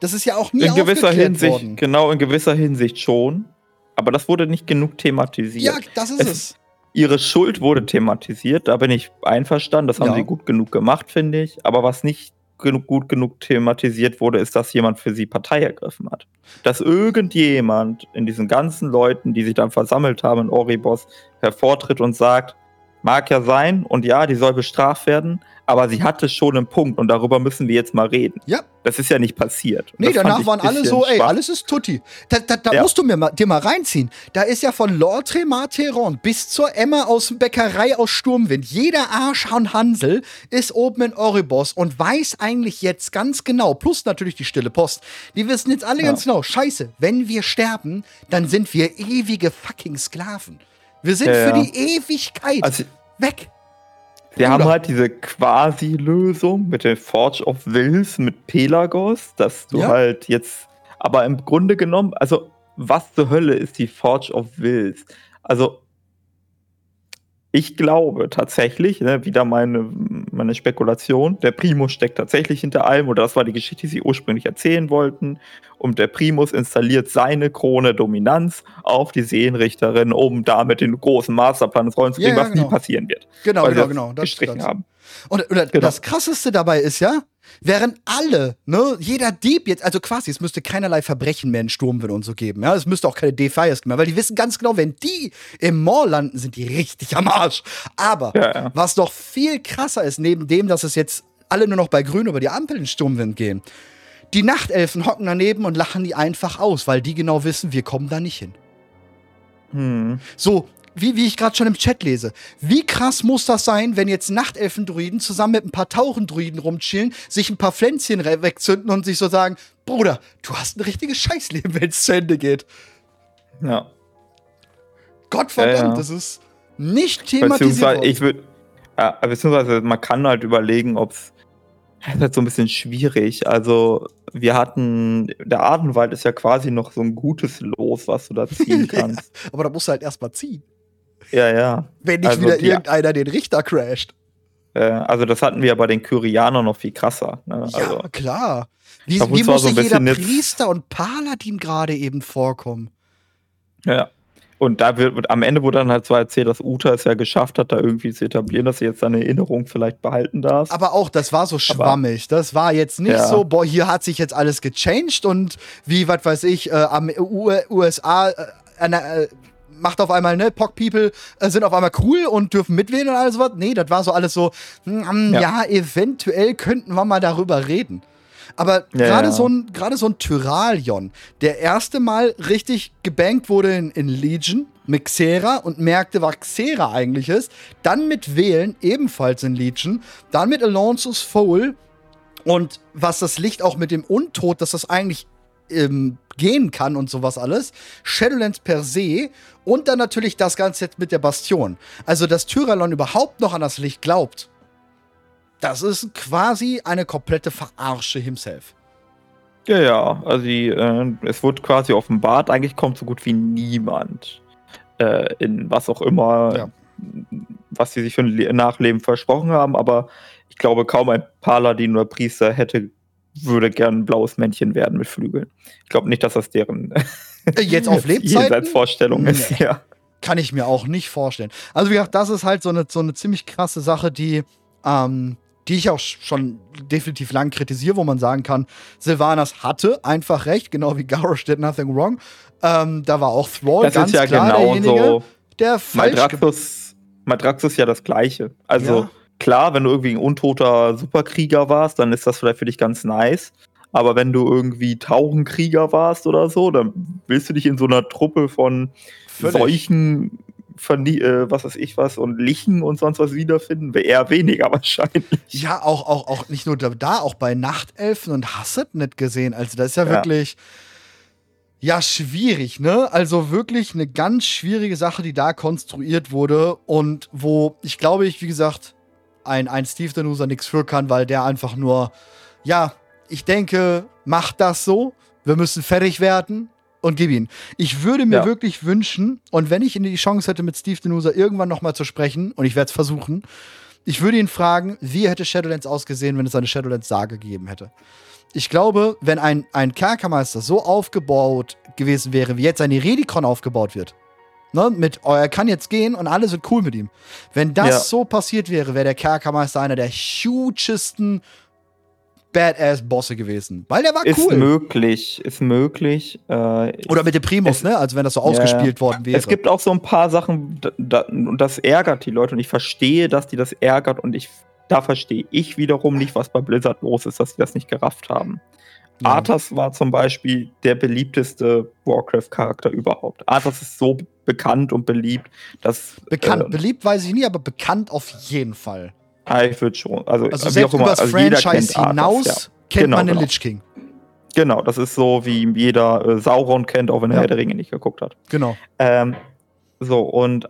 Das ist ja auch nie In gewisser Hinsicht, worden. genau, in gewisser Hinsicht schon. Aber das wurde nicht genug thematisiert. Ja, das ist Es- es. Ihre Schuld wurde thematisiert, da bin ich einverstanden. Das haben Ja. sie gut genug gemacht, finde ich. Aber was nicht genug, gut genug thematisiert wurde, ist, dass jemand für sie Partei ergriffen hat. Dass irgendjemand in diesen ganzen Leuten, die sich dann versammelt haben in Oribos, hervortritt und sagt, mag ja sein und ja, die soll bestraft werden, aber sie hatte schon einen Punkt und darüber müssen wir jetzt mal reden. Ja. Das ist ja nicht passiert. Und Nee, danach waren alle so, ey, alles ist Tutti. Da, da, da Ja. musst du mir mal, dir mal reinziehen. Da ist ja von Lortre Materon bis zur Emma aus dem Bäckerei aus Sturmwind. Jeder Arsch und Hansel ist oben in Oribos und weiß eigentlich jetzt ganz genau, plus natürlich die stille Post, die wissen jetzt alle Ja. ganz genau, scheiße, wenn wir sterben, dann sind wir ewige fucking Sklaven. Wir sind Ja, für die Ewigkeit Also, weg. Sie haben halt diese Quasi-Lösung mit der Forge of Wills mit Pelagos, dass du Ja. halt jetzt, aber im Grunde genommen, also was zur Hölle ist die Forge of Wills? Also ich glaube tatsächlich, ne, wieder meine, meine Spekulation, der Primus steckt tatsächlich hinter allem oder das war die Geschichte, die sie ursprünglich erzählen wollten und der Primus installiert seine Krone Dominanz auf die Seenrichterin, um damit den großen Masterplan ins Rollen zu Ja, bringen, ja, was genau. nie passieren wird Genau, genau, das genau. Das, gestrichen das. haben. Und oder Genau. das krasseste dabei ist ja, während alle, ne, jeder Dieb jetzt, also quasi, es müsste keinerlei Verbrechen mehr in Sturmwind und so geben, ja, es müsste auch keine Defiers mehr, weil die wissen ganz genau, wenn die im Mall landen, sind die richtig am Arsch. Aber Ja, ja. was noch viel krasser ist, neben dem, dass es jetzt alle nur noch bei Grün über die Ampel in Sturmwind gehen, die Nachtelfen hocken daneben und lachen die einfach aus, weil die genau wissen, wir kommen da nicht hin. Hm. So, wie, wie ich gerade schon im Chat lese. Wie krass muss das sein, wenn jetzt Nachtelfendruiden zusammen mit ein paar Tauchendruiden rumchillen, sich ein paar Pflänzchen wegzünden und sich so sagen, Bruder, du hast ein richtiges Scheißleben, wenn es zu Ende geht. Ja. Gottverdammt, Ja, ja. das ist nicht thematisiert Beziehungsweise, ich würde, ja, beziehungsweise man kann halt überlegen, ob es das ist halt so ein bisschen schwierig. Also, wir hatten, der Adenwald ist ja quasi noch so ein gutes Los, was du da ziehen kannst. Aber da musst du halt erstmal ziehen. Ja, ja. Wenn nicht Also wieder die- irgendeiner den Richter crasht. Äh, also, das hatten wir ja bei den Kyrianern noch viel krasser. Ne? Ja, Also, klar. Wie, wie muss so jeder Priester und Paladin gerade eben vorkommen? ja. Und da wird, am Ende wurde dann halt so erzählt, dass Uta es ja geschafft hat, da irgendwie zu etablieren, dass sie jetzt seine Erinnerung vielleicht behalten darf. Aber auch, das war so schwammig. Das war jetzt nicht Ja. so, boah, hier hat sich jetzt alles gechanged und wie, was weiß ich, äh, am USA äh, äh, macht auf einmal, ne, Pock People äh, sind auf einmal cool und dürfen mitwählen und alles was. Nee, das war so alles so, hm, ja. Ja. eventuell könnten wir mal darüber reden. Aber Ja, gerade ja. so ein gerade so ein Tyralion, der erste Mal richtig gebankt wurde in, in Legion, mit Xera und merkte, was Xera eigentlich ist. Dann mit Wählen, ebenfalls in Legion. Dann mit Alonso's Foul. Und was das Licht auch mit dem Untod, dass das eigentlich ähm, gehen kann und sowas alles. Shadowlands per se. Und dann natürlich das Ganze jetzt mit der Bastion. Also, dass Tyrallon überhaupt noch an das Licht glaubt, das ist quasi eine komplette Verarsche himself. Ja, ja, also die, äh, es wird quasi offenbart, eigentlich kommt so gut wie niemand äh, in was auch immer, ja. was sie sich für ein Nachleben versprochen haben, aber ich glaube, kaum ein Paladin oder Priester hätte, würde gern ein blaues Männchen werden mit Flügeln. Ich glaube nicht, dass das deren äh, jetzt auf Lebzeiten Vorstellung nee. ist, ja. Kann ich mir auch nicht vorstellen. Also wie gesagt, das ist halt so eine, so eine ziemlich krasse Sache, die ähm, die ich auch schon definitiv lang kritisiere, wo man sagen kann, Sylvanas hatte einfach recht, genau wie Garrosh did nothing wrong. Ähm, da war auch Thrall das ganz ist ja klar genau derjenige, so der falsch Madraxus, Madraxus ja das Gleiche. Also ja. Klar, wenn du irgendwie ein untoter Superkrieger warst, dann ist das vielleicht für dich ganz nice. Aber wenn du irgendwie Tauchenkrieger warst oder so, dann willst du dich in so einer Truppe von Völlig. Seuchen äh, was weiß ich was und Lichen und sonst was wiederfinden, eher weniger wahrscheinlich. Ja, auch, auch, auch nicht nur da, auch bei Nachtelfen und Hasset nicht gesehen. Also das ist ja, ja. wirklich ja schwierig, ne? Also wirklich eine ganz schwierige Sache, die da konstruiert wurde und wo ich glaube, ich wie gesagt ein ein Steve Danusa nichts für kann, weil der einfach nur ja, ich denke, macht das so. Wir müssen fertig werden und gib ihn. Ich würde mir ja. wirklich wünschen, und wenn ich die Chance hätte, mit Steve Denusa irgendwann nochmal zu sprechen, und ich werde es versuchen, ich würde ihn fragen, wie hätte Shadowlands ausgesehen, wenn es eine Shadowlands-Sage gegeben hätte. Ich glaube, wenn ein, ein Kerkermeister so aufgebaut gewesen wäre, wie jetzt ein Eredikon aufgebaut wird, ne, mit, oh, er kann jetzt gehen und alle sind cool mit ihm. Wenn das ja. so passiert wäre, wäre der Kerkermeister einer der hugesten Badass-Bosse gewesen. Weil der war ist cool. Ist möglich, ist möglich. Äh, Oder mit dem Primus, es, ne? Also wenn das so ausgespielt ja, worden wäre. Es gibt auch so ein paar Sachen, da, und das ärgert die Leute und ich verstehe, dass die das ärgert und ich, da verstehe ich wiederum nicht, was bei Blizzard los ist, dass sie das nicht gerafft haben. Ja. Arthas war zum Beispiel der beliebteste Warcraft-Charakter überhaupt. Arthas ist so bekannt und beliebt, dass. Bekannt, äh, beliebt weiß ich nie, aber bekannt auf jeden Fall. Ah, ich würde schon. Also, also selbst über das also Franchise hinaus ja. kennt genau, man den genau. Lich King. Genau, das ist so, wie jeder äh, Sauron kennt, auch wenn er ja. Herr der Ringe nicht geguckt hat. Genau. Ähm, so, und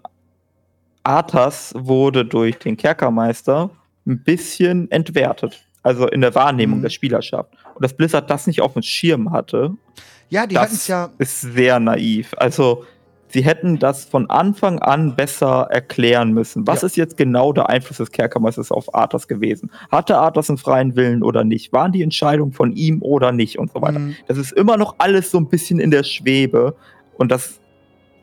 Arthas wurde durch den Kerkermeister ein bisschen entwertet. Also in der Wahrnehmung mhm. der Spielerschaft. Und dass Blizzard das nicht auf dem Schirm hatte, ja, die hatten es ja. Ist sehr naiv. Also, sie hätten das von Anfang an besser erklären müssen. Was ja. ist jetzt genau der Einfluss des Kerkermeisters auf Arthas gewesen? Hatte Arthas einen freien Willen oder nicht? Waren die Entscheidungen von ihm oder nicht und so weiter? Mhm. Das ist immer noch alles so ein bisschen in der Schwebe und das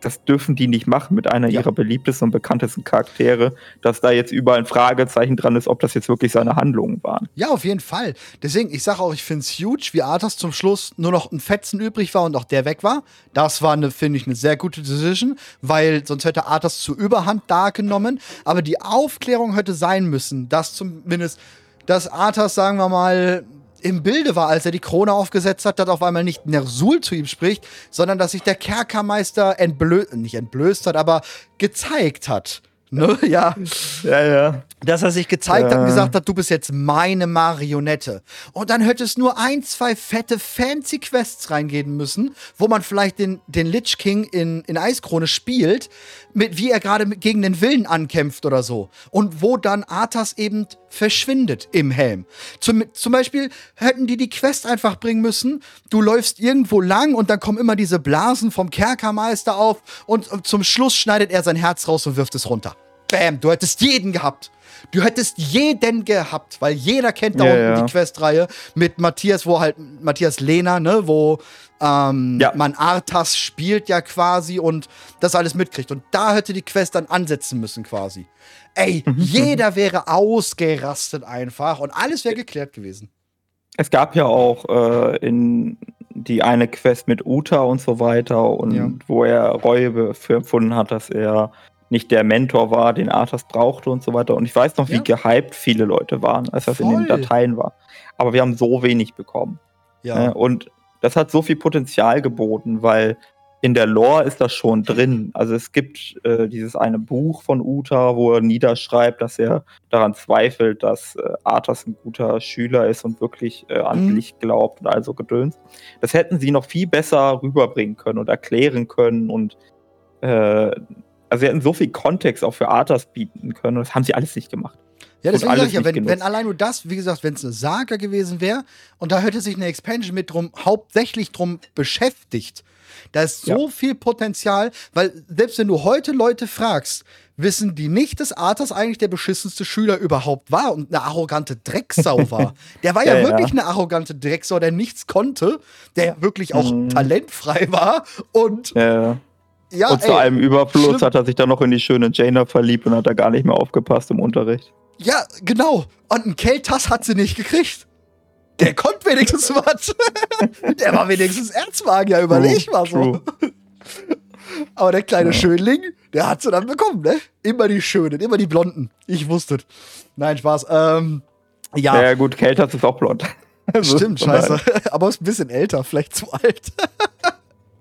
das dürfen die nicht machen mit einer ja. ihrer beliebtesten und bekanntesten Charaktere, dass da jetzt überall ein Fragezeichen dran ist, ob das jetzt wirklich seine Handlungen waren. Ja, auf jeden Fall. Deswegen, ich sage auch, ich finde es huge, wie Arthas zum Schluss nur noch ein Fetzen übrig war und auch der weg war. Das war, finde ich, eine sehr gute Decision, weil sonst hätte Arthas zur Überhand da genommen. Aber die Aufklärung hätte sein müssen, dass zumindest, dass Arthas, sagen wir mal, im Bilde war, als er die Krone aufgesetzt hat, dass auf einmal nicht Nersul zu ihm spricht, sondern dass sich der Kerkermeister entblößt, nicht entblößt hat, aber gezeigt hat. Ne? Ja. Ja, ja. Dass er sich gezeigt ja. hat und gesagt hat, du bist jetzt meine Marionette. Und dann hätte es nur ein, zwei fette fancy Quests reingehen müssen, wo man vielleicht den, den Lich King in, in Eiskrone spielt, mit wie er gerade gegen den Willen ankämpft oder so. Und wo dann Arthas eben verschwindet im Helm. Zum, zum Beispiel hätten die die Quest einfach bringen müssen, du läufst irgendwo lang und dann kommen immer diese Blasen vom Kerkermeister auf und zum Schluss schneidet er sein Herz raus und wirft es runter. Bam, du hättest jeden gehabt. Du hättest jeden gehabt, weil jeder kennt da ja, unten ja. die Questreihe mit Matthias, wo halt Matthias Lehner, ne, wo ähm, ja. man Arthas spielt ja quasi und das alles mitkriegt. Und da hätte die Quest dann ansetzen müssen quasi. Ey, mhm. jeder wäre ausgerastet einfach und alles wäre geklärt gewesen. Es gab ja auch äh, in die eine Quest mit Uta und so weiter und wo er Reue für empfunden hat, dass er nicht der Mentor war, den Arthas brauchte und so weiter. Und ich weiß noch, wie ja. gehypt viele Leute waren, als das Voll. in den Dateien war. Aber wir haben so wenig bekommen. Ja. Ne? Und das hat so viel Potenzial geboten, weil in der Lore ist das schon drin. Also es gibt äh, dieses eine Buch von Uta, wo er niederschreibt, dass er daran zweifelt, dass äh, Arthas ein guter Schüler ist und wirklich äh, an mhm. Licht glaubt und also gedöns. Das hätten sie noch viel besser rüberbringen können und erklären können und äh, also sie hätten so viel Kontext auch für Arthas bieten können das haben sie alles nicht gemacht. Ja, deswegen sage ich ja, wenn, wenn, allein nur das, wie gesagt, wenn es eine Saga gewesen wäre und da hätte sich eine Expansion mit drum hauptsächlich drum beschäftigt, da ist so ja. viel Potenzial, weil selbst wenn du heute Leute fragst, wissen die nicht, dass Arthas eigentlich der beschissenste Schüler überhaupt war und eine arrogante Drecksau war. Der war ja, ja wirklich ja. eine arrogante Drecksau, der nichts konnte, der wirklich auch mhm. talentfrei war und ja. Ja, und zu ey, einem Überfluss schlimm. hat er sich dann noch in die schöne Jaina verliebt und hat da gar nicht mehr aufgepasst im Unterricht. Ja, genau. Und einen Keltass hat sie nicht gekriegt. Der konnte wenigstens was. der war wenigstens Erzmagier, überleg mal so. Aber der kleine ja. Schönling, der hat sie dann bekommen, ne? Immer die Schönen, immer die Blonden. Ich wusste. Nein, Spaß. Ähm, ja. Ja, gut, Keltas ist auch blond. Stimmt, scheiße. Aber ist ein bisschen älter, vielleicht zu alt.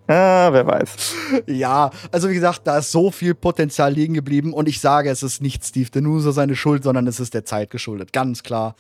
Ja, wer weiß. Ja, also wie gesagt, da ist so viel Potenzial liegen geblieben und ich sage, es ist nicht Steve Denusa seine Schuld, sondern es ist der Zeit geschuldet, ganz klar.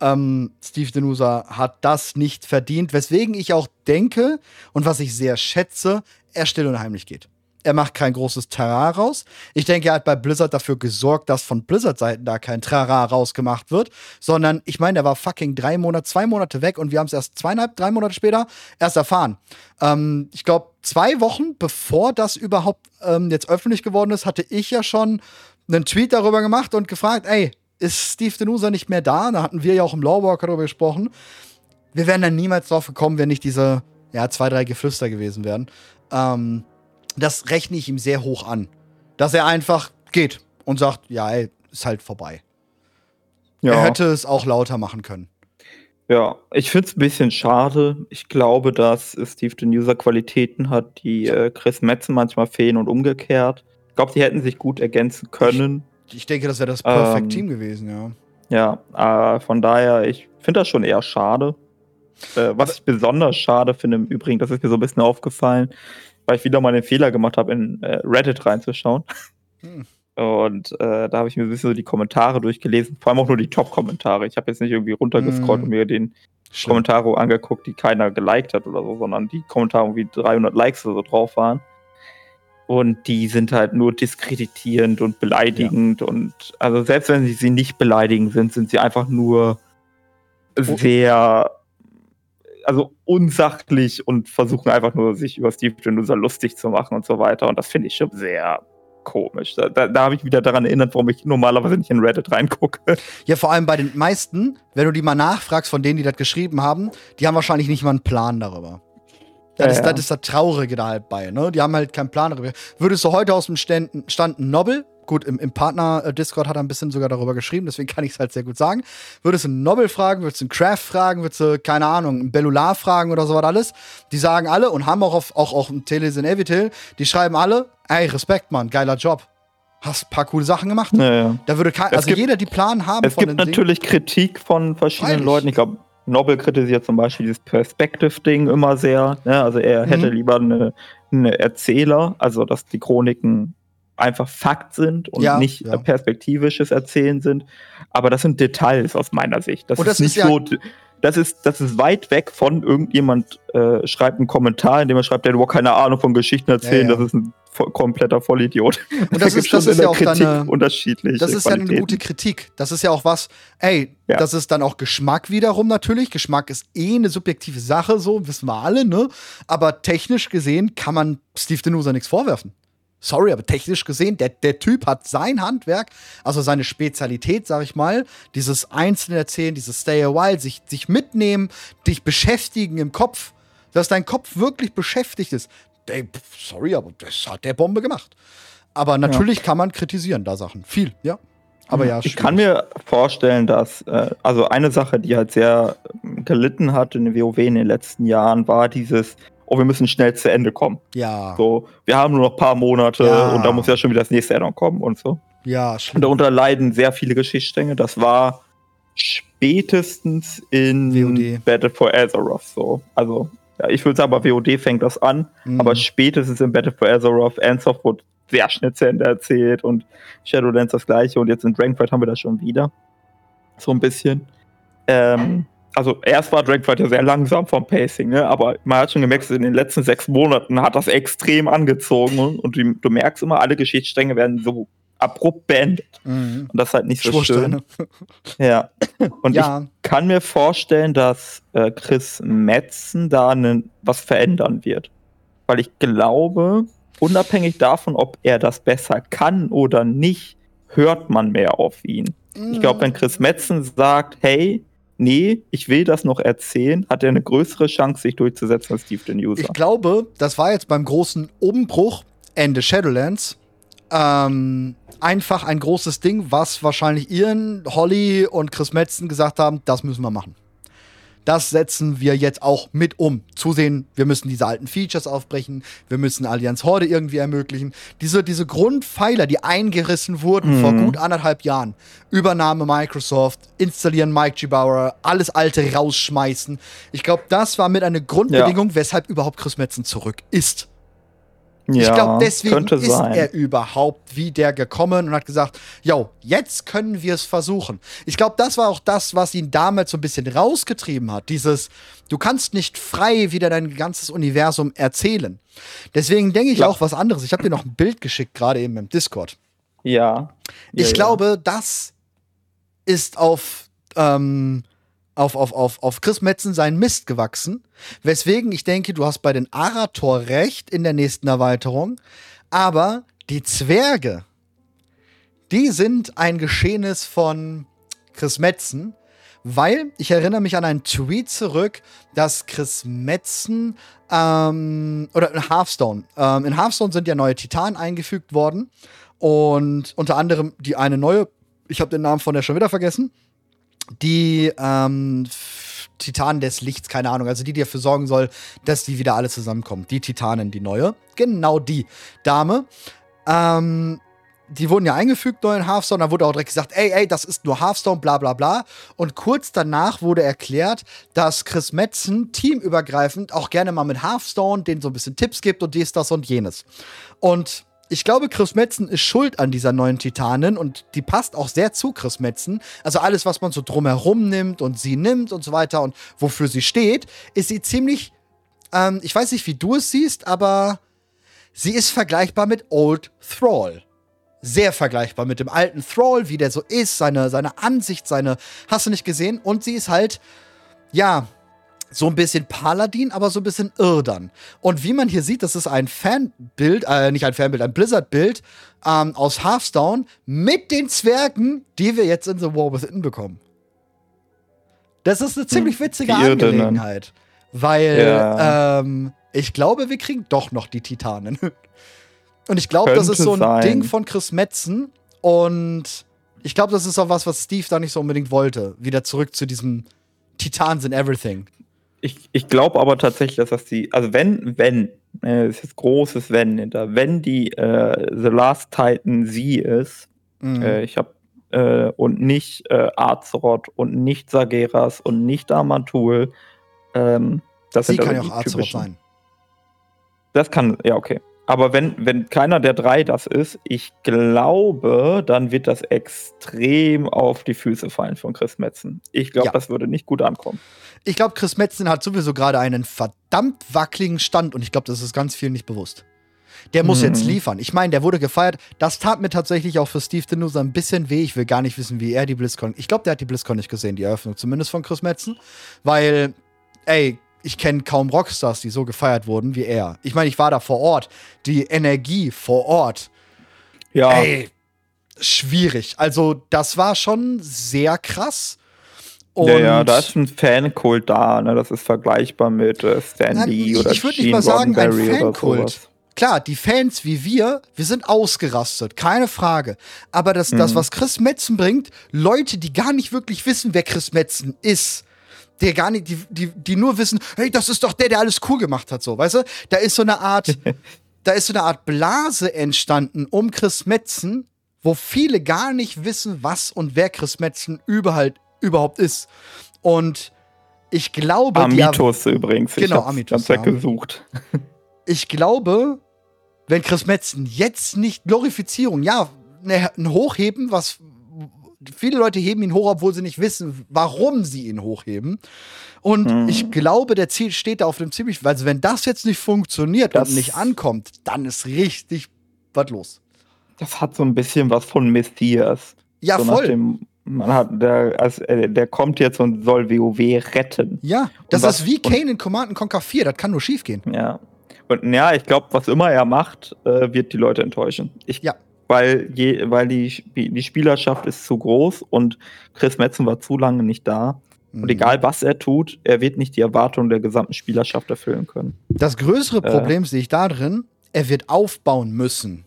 Ähm, Steve Denusa hat das nicht verdient, weswegen ich auch denke und was ich sehr schätze, er still und heimlich geht. Er macht kein großes Terrain raus. Ich denke, er hat bei Blizzard dafür gesorgt, dass von Blizzard-Seiten da kein Terrain rausgemacht wird, sondern ich meine, er war fucking drei Monate, zwei Monate weg und wir haben es erst zweieinhalb, drei Monate später erst erfahren. Ähm, ich glaube, zwei Wochen bevor das überhaupt ähm, jetzt öffentlich geworden ist, hatte ich ja schon einen Tweet darüber gemacht und gefragt, ey, ist Steve Denusa nicht mehr da? Da hatten wir ja auch im Lawwalker darüber gesprochen. Wir wären dann niemals drauf gekommen, wenn nicht diese, ja, zwei, drei Geflüster gewesen wären. Ähm, das rechne ich ihm sehr hoch an. Dass er einfach geht und sagt, ja, ey, ist halt vorbei. Ja. Er hätte es auch lauter machen können. Ja, ich finde es ein bisschen schade. Ich glaube, dass Steve den User Qualitäten hat, die äh, Chris Metzen manchmal fehlen und umgekehrt. Ich glaube, die hätten sich gut ergänzen können. Ich, ich denke, das wäre das Perfect ähm, Team gewesen, ja. Ja, äh, von daher, ich finde das schon eher schade. Äh, was ich besonders schade finde, im Übrigen, das ist mir so ein bisschen aufgefallen, weil ich wieder mal den Fehler gemacht habe, in äh, Reddit reinzuschauen. Hm. Und äh, da habe ich mir ein bisschen so die Kommentare durchgelesen, vor allem auch nur die Top-Kommentare. Ich habe jetzt nicht irgendwie runtergescrollt hm. und mir den Schlimm. Kommentare angeguckt, die keiner geliked hat oder so, sondern die Kommentare, wie 300 Likes oder so drauf waren. Und die sind halt nur diskreditierend und beleidigend. Ja. Und also selbst wenn sie sie nicht beleidigen sind, sind sie einfach nur oh. sehr also unsachlich und versuchen einfach nur, sich über Steve Genusa lustig zu machen und so weiter. Und das finde ich schon sehr komisch. Da, da, da habe ich wieder daran erinnert, warum ich normalerweise nicht in Reddit reingucke. Ja, vor allem bei den meisten, wenn du die mal nachfragst von denen, die das geschrieben haben, die haben wahrscheinlich nicht mal einen Plan darüber. Das, ja, ist, das ist das Traurige da halt bei, ne? Die haben halt keinen Plan darüber. Würdest du heute aus dem Stand, Stand einen Nobel gut, im, im Partner-Discord hat er ein bisschen sogar darüber geschrieben, deswegen kann ich es halt sehr gut sagen. Würdest du einen Nobel fragen, würdest du einen Craft fragen, würdest du, keine Ahnung, einen Bellular fragen oder sowas alles. Die sagen alle und haben auch auf, auch, auch ein Telesin Evitil, die schreiben alle, ey, Respekt, Mann, geiler Job. Hast ein paar coole Sachen gemacht. Ja, ja. Da würde kein, also gibt, jeder die Plan haben. Es gibt natürlich Dingen. Kritik von verschiedenen Freilich. Leuten. Ich glaube, Nobel kritisiert zum Beispiel dieses Perspective-Ding immer sehr. Ne? Also er mhm. hätte lieber eine, eine Erzähler, also dass die Chroniken einfach Fakt sind und ja, nicht ja. perspektivisches Erzählen sind. Aber das sind Details aus meiner Sicht. Das, das ist nicht ist ja so. Das ist, das ist weit weg von irgendjemand äh, schreibt einen Kommentar, in dem er schreibt, der hat überhaupt keine Ahnung von Geschichten erzählen. Das ist ein kompletter Vollidiot. Und das, ist, das ist ja auch Kritik eine, unterschiedlich. Das ist ja eine gute Kritik. Das ist ja auch was, ey, das ist dann auch Geschmack wiederum natürlich. Geschmack ist eh eine subjektive Sache, so wissen wir alle, ne? Aber technisch gesehen kann man Steve Denusa nichts vorwerfen. Sorry, aber technisch gesehen, der, der Typ hat sein Handwerk, also seine Spezialität, sag ich mal, dieses Einzelne erzählen, dieses Stay a while, sich, sich mitnehmen, dich beschäftigen im Kopf, dass dein Kopf wirklich beschäftigt ist. Ey, sorry, aber das hat der Bombe gemacht. Aber natürlich ja. kann man kritisieren da Sachen. Viel, ja. Aber ja, ich kann mir vorstellen, dass, äh, also eine Sache, die halt sehr gelitten hat in WoW in den letzten Jahren, war dieses, oh, wir müssen schnell zu Ende kommen. Ja. So, wir haben nur noch ein paar Monate ja. und da muss ja schon wieder das nächste Addon kommen und so. Ja, schlimm. Und darunter leiden sehr viele Geschichtsstränge. Das war spätestens in WOD. Battle for Azeroth so. Also Ja, ich würde sagen, aber WOD fängt das an, mhm. aber spätestens in Battle for Azeroth, Ansoft wurde sehr schnell zu Ende erzählt und Shadowlands das gleiche und jetzt in Dragonfight haben wir das schon wieder. So ein bisschen. Ähm, also erst war Dragonfight ja sehr langsam vom Pacing, ne? aber man hat schon gemerkt, in den letzten sechs Monaten hat das extrem angezogen und du, du merkst immer, alle Geschichtsstränge werden so abrupt beendet. Mhm. Und das ist halt nicht so schön. ja. Und ja. ich kann mir vorstellen, dass äh, Chris Metzen da ne, was verändern wird. Weil ich glaube, unabhängig davon, ob er das besser kann oder nicht, hört man mehr auf ihn. Mhm. Ich glaube, wenn Chris Metzen sagt, hey, nee, ich will das noch erzählen, hat er eine größere Chance, sich durchzusetzen als Steve den User. Ich glaube, das war jetzt beim großen Umbruch Ende Shadowlands ähm, einfach ein großes Ding, was wahrscheinlich Ian, Holly und Chris Metzen gesagt haben, das müssen wir machen. Das setzen wir jetzt auch mit um. Zusehen, wir müssen diese alten Features aufbrechen, wir müssen Allianz Horde irgendwie ermöglichen. Diese, diese Grundpfeiler, die eingerissen wurden mhm. vor gut anderthalb Jahren. Übernahme Microsoft, installieren Mike G. Bauer, alles Alte rausschmeißen. Ich glaube, das war mit einer Grundbedingung, ja. weshalb überhaupt Chris Metzen zurück ist. Ja, ich glaube, deswegen ist sein. er überhaupt wieder gekommen und hat gesagt, yo, jetzt können wir es versuchen. Ich glaube, das war auch das, was ihn damals so ein bisschen rausgetrieben hat. Dieses, du kannst nicht frei wieder dein ganzes Universum erzählen. Deswegen denke ich ja. auch was anderes. Ich habe dir noch ein Bild geschickt, gerade eben im Discord. Ja. Ich ja, glaube, das ist auf ähm, auf, auf, auf, auf Chris Metzen seinen Mist gewachsen. Weswegen ich denke, du hast bei den Arator recht in der nächsten Erweiterung. Aber die Zwerge, die sind ein Geschehnis von Chris Metzen, weil ich erinnere mich an einen Tweet zurück, dass Chris Metzen ähm, oder in Hearthstone, ähm, in Hearthstone sind ja neue Titanen eingefügt worden und unter anderem die eine neue, ich habe den Namen von der schon wieder vergessen, die ähm, Titanen des Lichts, keine Ahnung, also die, die dafür sorgen soll, dass die wieder alle zusammenkommen. Die Titanen, die neue. Genau die Dame. Ähm, die wurden ja eingefügt neu in Hearthstone, da wurde auch direkt gesagt, ey, ey, das ist nur Hearthstone, bla bla bla. Und kurz danach wurde erklärt, dass Chris Metzen teamübergreifend auch gerne mal mit Hearthstone denen so ein bisschen Tipps gibt und dies, das und jenes. Und ich glaube, Chris Metzen ist schuld an dieser neuen Titanin und die passt auch sehr zu Chris Metzen. Also alles, was man so drumherum nimmt und sie nimmt und so weiter und wofür sie steht, ist sie ziemlich, ähm, ich weiß nicht, wie du es siehst, aber sie ist vergleichbar mit Old Thrall. Sehr vergleichbar mit dem alten Thrall, wie der so ist, seine, seine Ansicht, seine, hast du nicht gesehen? Und sie ist halt, ja, so ein bisschen Paladin, aber so ein bisschen Irdern. Und wie man hier sieht, das ist ein Fanbild, äh, nicht ein Fanbild, ein Blizzard-Bild ähm, aus Hearthstone mit den Zwergen, die wir jetzt in The War Within bekommen. Das ist eine hm, ziemlich witzige die Angelegenheit. Weil ja. ähm, ich glaube, wir kriegen doch noch die Titanen. Und ich glaube, das ist so ein sein. Ding von Chris Metzen. Und ich glaube, das ist auch was, was Steve da nicht so unbedingt wollte. Wieder zurück zu diesem Titans in Everything. Ich, ich glaube aber tatsächlich, dass das die, also wenn, wenn, äh, ist jetzt großes Wenn hinter, wenn die äh, The Last Titan sie ist, mhm. äh, ich habe äh, und nicht äh, Azeroth und nicht Sageras und nicht Amantul, ähm, das sie sind kann ja auch Azeroth sein. Das kann, ja, okay. Aber wenn, wenn keiner der drei das ist, ich glaube, dann wird das extrem auf die Füße fallen von Chris Metzen. Ich glaube, ja. das würde nicht gut ankommen. Ich glaube, Chris Metzen hat sowieso gerade einen verdammt wackeligen Stand und ich glaube, das ist ganz vielen nicht bewusst. Der muss mhm. jetzt liefern. Ich meine, der wurde gefeiert. Das tat mir tatsächlich auch für Steve Denusa ein bisschen weh. Ich will gar nicht wissen, wie er die BlizzCon. Ich glaube, der hat die BlizzCon nicht gesehen, die Eröffnung, zumindest von Chris Metzen. Weil, ey, ich kenne kaum Rockstars, die so gefeiert wurden wie er. Ich meine, ich war da vor Ort. Die Energie vor Ort. Ja. Ey, schwierig. Also, das war schon sehr krass. Und ja, ja, da ist ein Fankult da, ne? Das ist vergleichbar mit äh, Stan Lee oder Ich würde nicht mal sagen, ein Fankult. Klar, die Fans wie wir, wir sind ausgerastet, keine Frage. Aber das, mhm. das, was Chris Metzen bringt, Leute, die gar nicht wirklich wissen, wer Chris Metzen ist, der gar nicht, die, die, die nur wissen, hey, das ist doch der, der alles cool gemacht hat, so, weißt du? Da ist so eine Art, da ist so eine Art Blase entstanden um Chris Metzen, wo viele gar nicht wissen, was und wer Chris Metzen überhaupt, überhaupt ist. Und Ich glaube. Amitos die, übrigens. Genau, Amitos. Ich ja. gesucht. Ich glaube, wenn Chris Metzen jetzt nicht Glorifizierung, ja, ne, ein Hochheben, was viele Leute heben ihn hoch, obwohl sie nicht wissen, warum sie ihn hochheben. Und mhm. ich glaube, der Ziel steht da auf dem ziemlich, weil wenn das jetzt nicht funktioniert das und nicht ankommt, dann ist richtig was los. Das hat so ein bisschen was von Messias. Ja, so voll. Dem, man hat, der, also, der kommt jetzt und soll WoW retten. Ja, das was, ist wie Kane in Command Conquer 4, das kann nur schief gehen. Ja. Und ja, ich glaube, was immer er macht, äh, wird die Leute enttäuschen. Ich, ja. Weil, je, weil die, die Spielerschaft ist zu groß und Chris Metzen war zu lange nicht da. Und mhm. egal, was er tut, er wird nicht die Erwartungen der gesamten Spielerschaft erfüllen können. Das größere äh. Problem äh, sehe ich darin, er wird aufbauen müssen.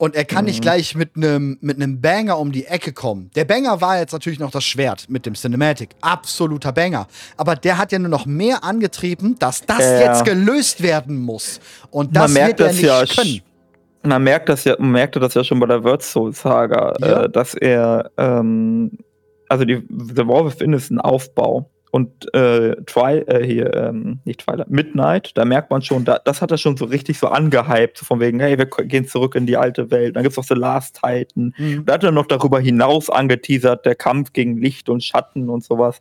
Und er kann mhm. nicht gleich mit einem mit Banger um die Ecke kommen. Der Banger war jetzt natürlich noch das Schwert mit dem Cinematic. Absoluter Banger. Aber der hat ja nur noch mehr angetrieben, dass das äh, jetzt gelöst werden muss. Und das wird er nicht ja können. Man merkt das ja, man merkte das ja schon bei der Word Soul Saga, ja. äh, dass er, ähm, also die The War Within ist ein Aufbau. Und äh, Twi äh, hier, ähm, nicht Twilight, Midnight, da merkt man schon, da, das hat er schon so richtig so angehypt, so von wegen, hey, wir gehen zurück in die alte Welt. Dann gibt es noch The Last Titan. Mhm. Da hat er noch darüber hinaus angeteasert, der Kampf gegen Licht und Schatten und sowas.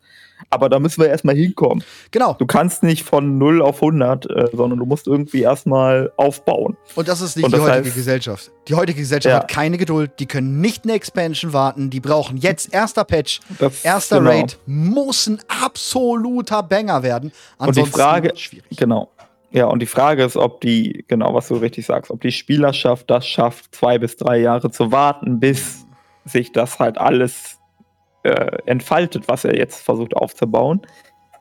Aber da müssen wir erstmal hinkommen. Genau. Du kannst nicht von 0 auf 100, äh, sondern du musst irgendwie erstmal aufbauen. Und das ist nicht und die heutige heißt, Gesellschaft. Die heutige Gesellschaft ja. hat keine Geduld. Die können nicht eine Expansion warten. Die brauchen jetzt erster Patch, das, erster genau. Raid. Muss ein absoluter Banger werden. Ansonsten und die Frage, schwierig. genau. Ja, und die Frage ist, ob die, genau, was du richtig sagst, ob die Spielerschaft das schafft, zwei bis drei Jahre zu warten, bis sich das halt alles äh, entfaltet, was er jetzt versucht aufzubauen.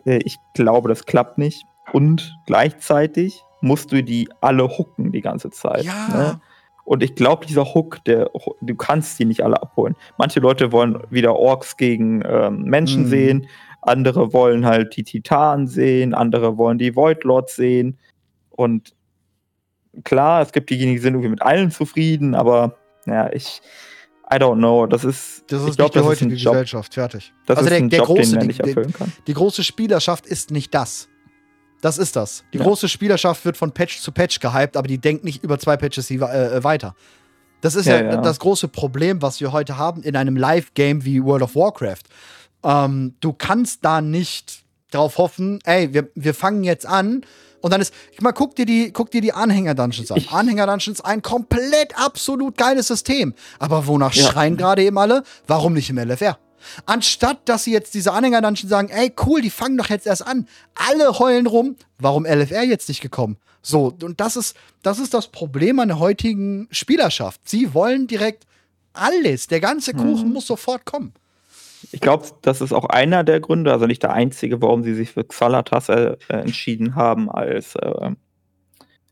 Äh, ich glaube, das klappt nicht. Und gleichzeitig musst du die alle hooken die ganze Zeit. Ja. Ne? Und ich glaube, dieser Hook, der, du kannst die nicht alle abholen. Manche Leute wollen wieder Orks gegen ähm, Menschen mhm. sehen, andere wollen halt die Titanen sehen, andere wollen die Void Lords sehen. Und klar, es gibt diejenigen, die sind irgendwie mit allen zufrieden, aber ja, ich, I don't know. Das ist, das ist ich glaub, nicht die heutige Gesellschaft. Fertig. Das also ist der, ein der Job, große, den nicht erfüllen kann. Die, die große Spielerschaft ist nicht das. Das ist das. Die ja. große Spielerschaft wird von Patch zu Patch gehypt, aber die denkt nicht über zwei Patches äh, äh, weiter. Das ist ja, ja, ja, das große Problem, was wir heute haben in einem Live-Game wie World of Warcraft. Ähm, du kannst da nicht drauf hoffen, ey, wir, wir fangen jetzt an und dann ist, ich mal, guck dir die, guck dir die Anhänger-Dungeons an. Anhänger-Dungeons, ein komplett absolut geiles System. Aber wonach ja. schreien gerade eben alle? Warum nicht im LFR? Anstatt, dass sie jetzt diese Anhänger-Dungeons sagen, ey, cool, die fangen doch jetzt erst an. Alle heulen rum. Warum LFR jetzt nicht gekommen? So, und das ist, das ist das Problem an der heutigen Spielerschaft. Sie wollen direkt alles. Der ganze Kuchen mhm. muss sofort kommen. Ich glaube, das ist auch einer der Gründe, also nicht der einzige, warum sie sich für Xalatas äh, entschieden haben als, äh,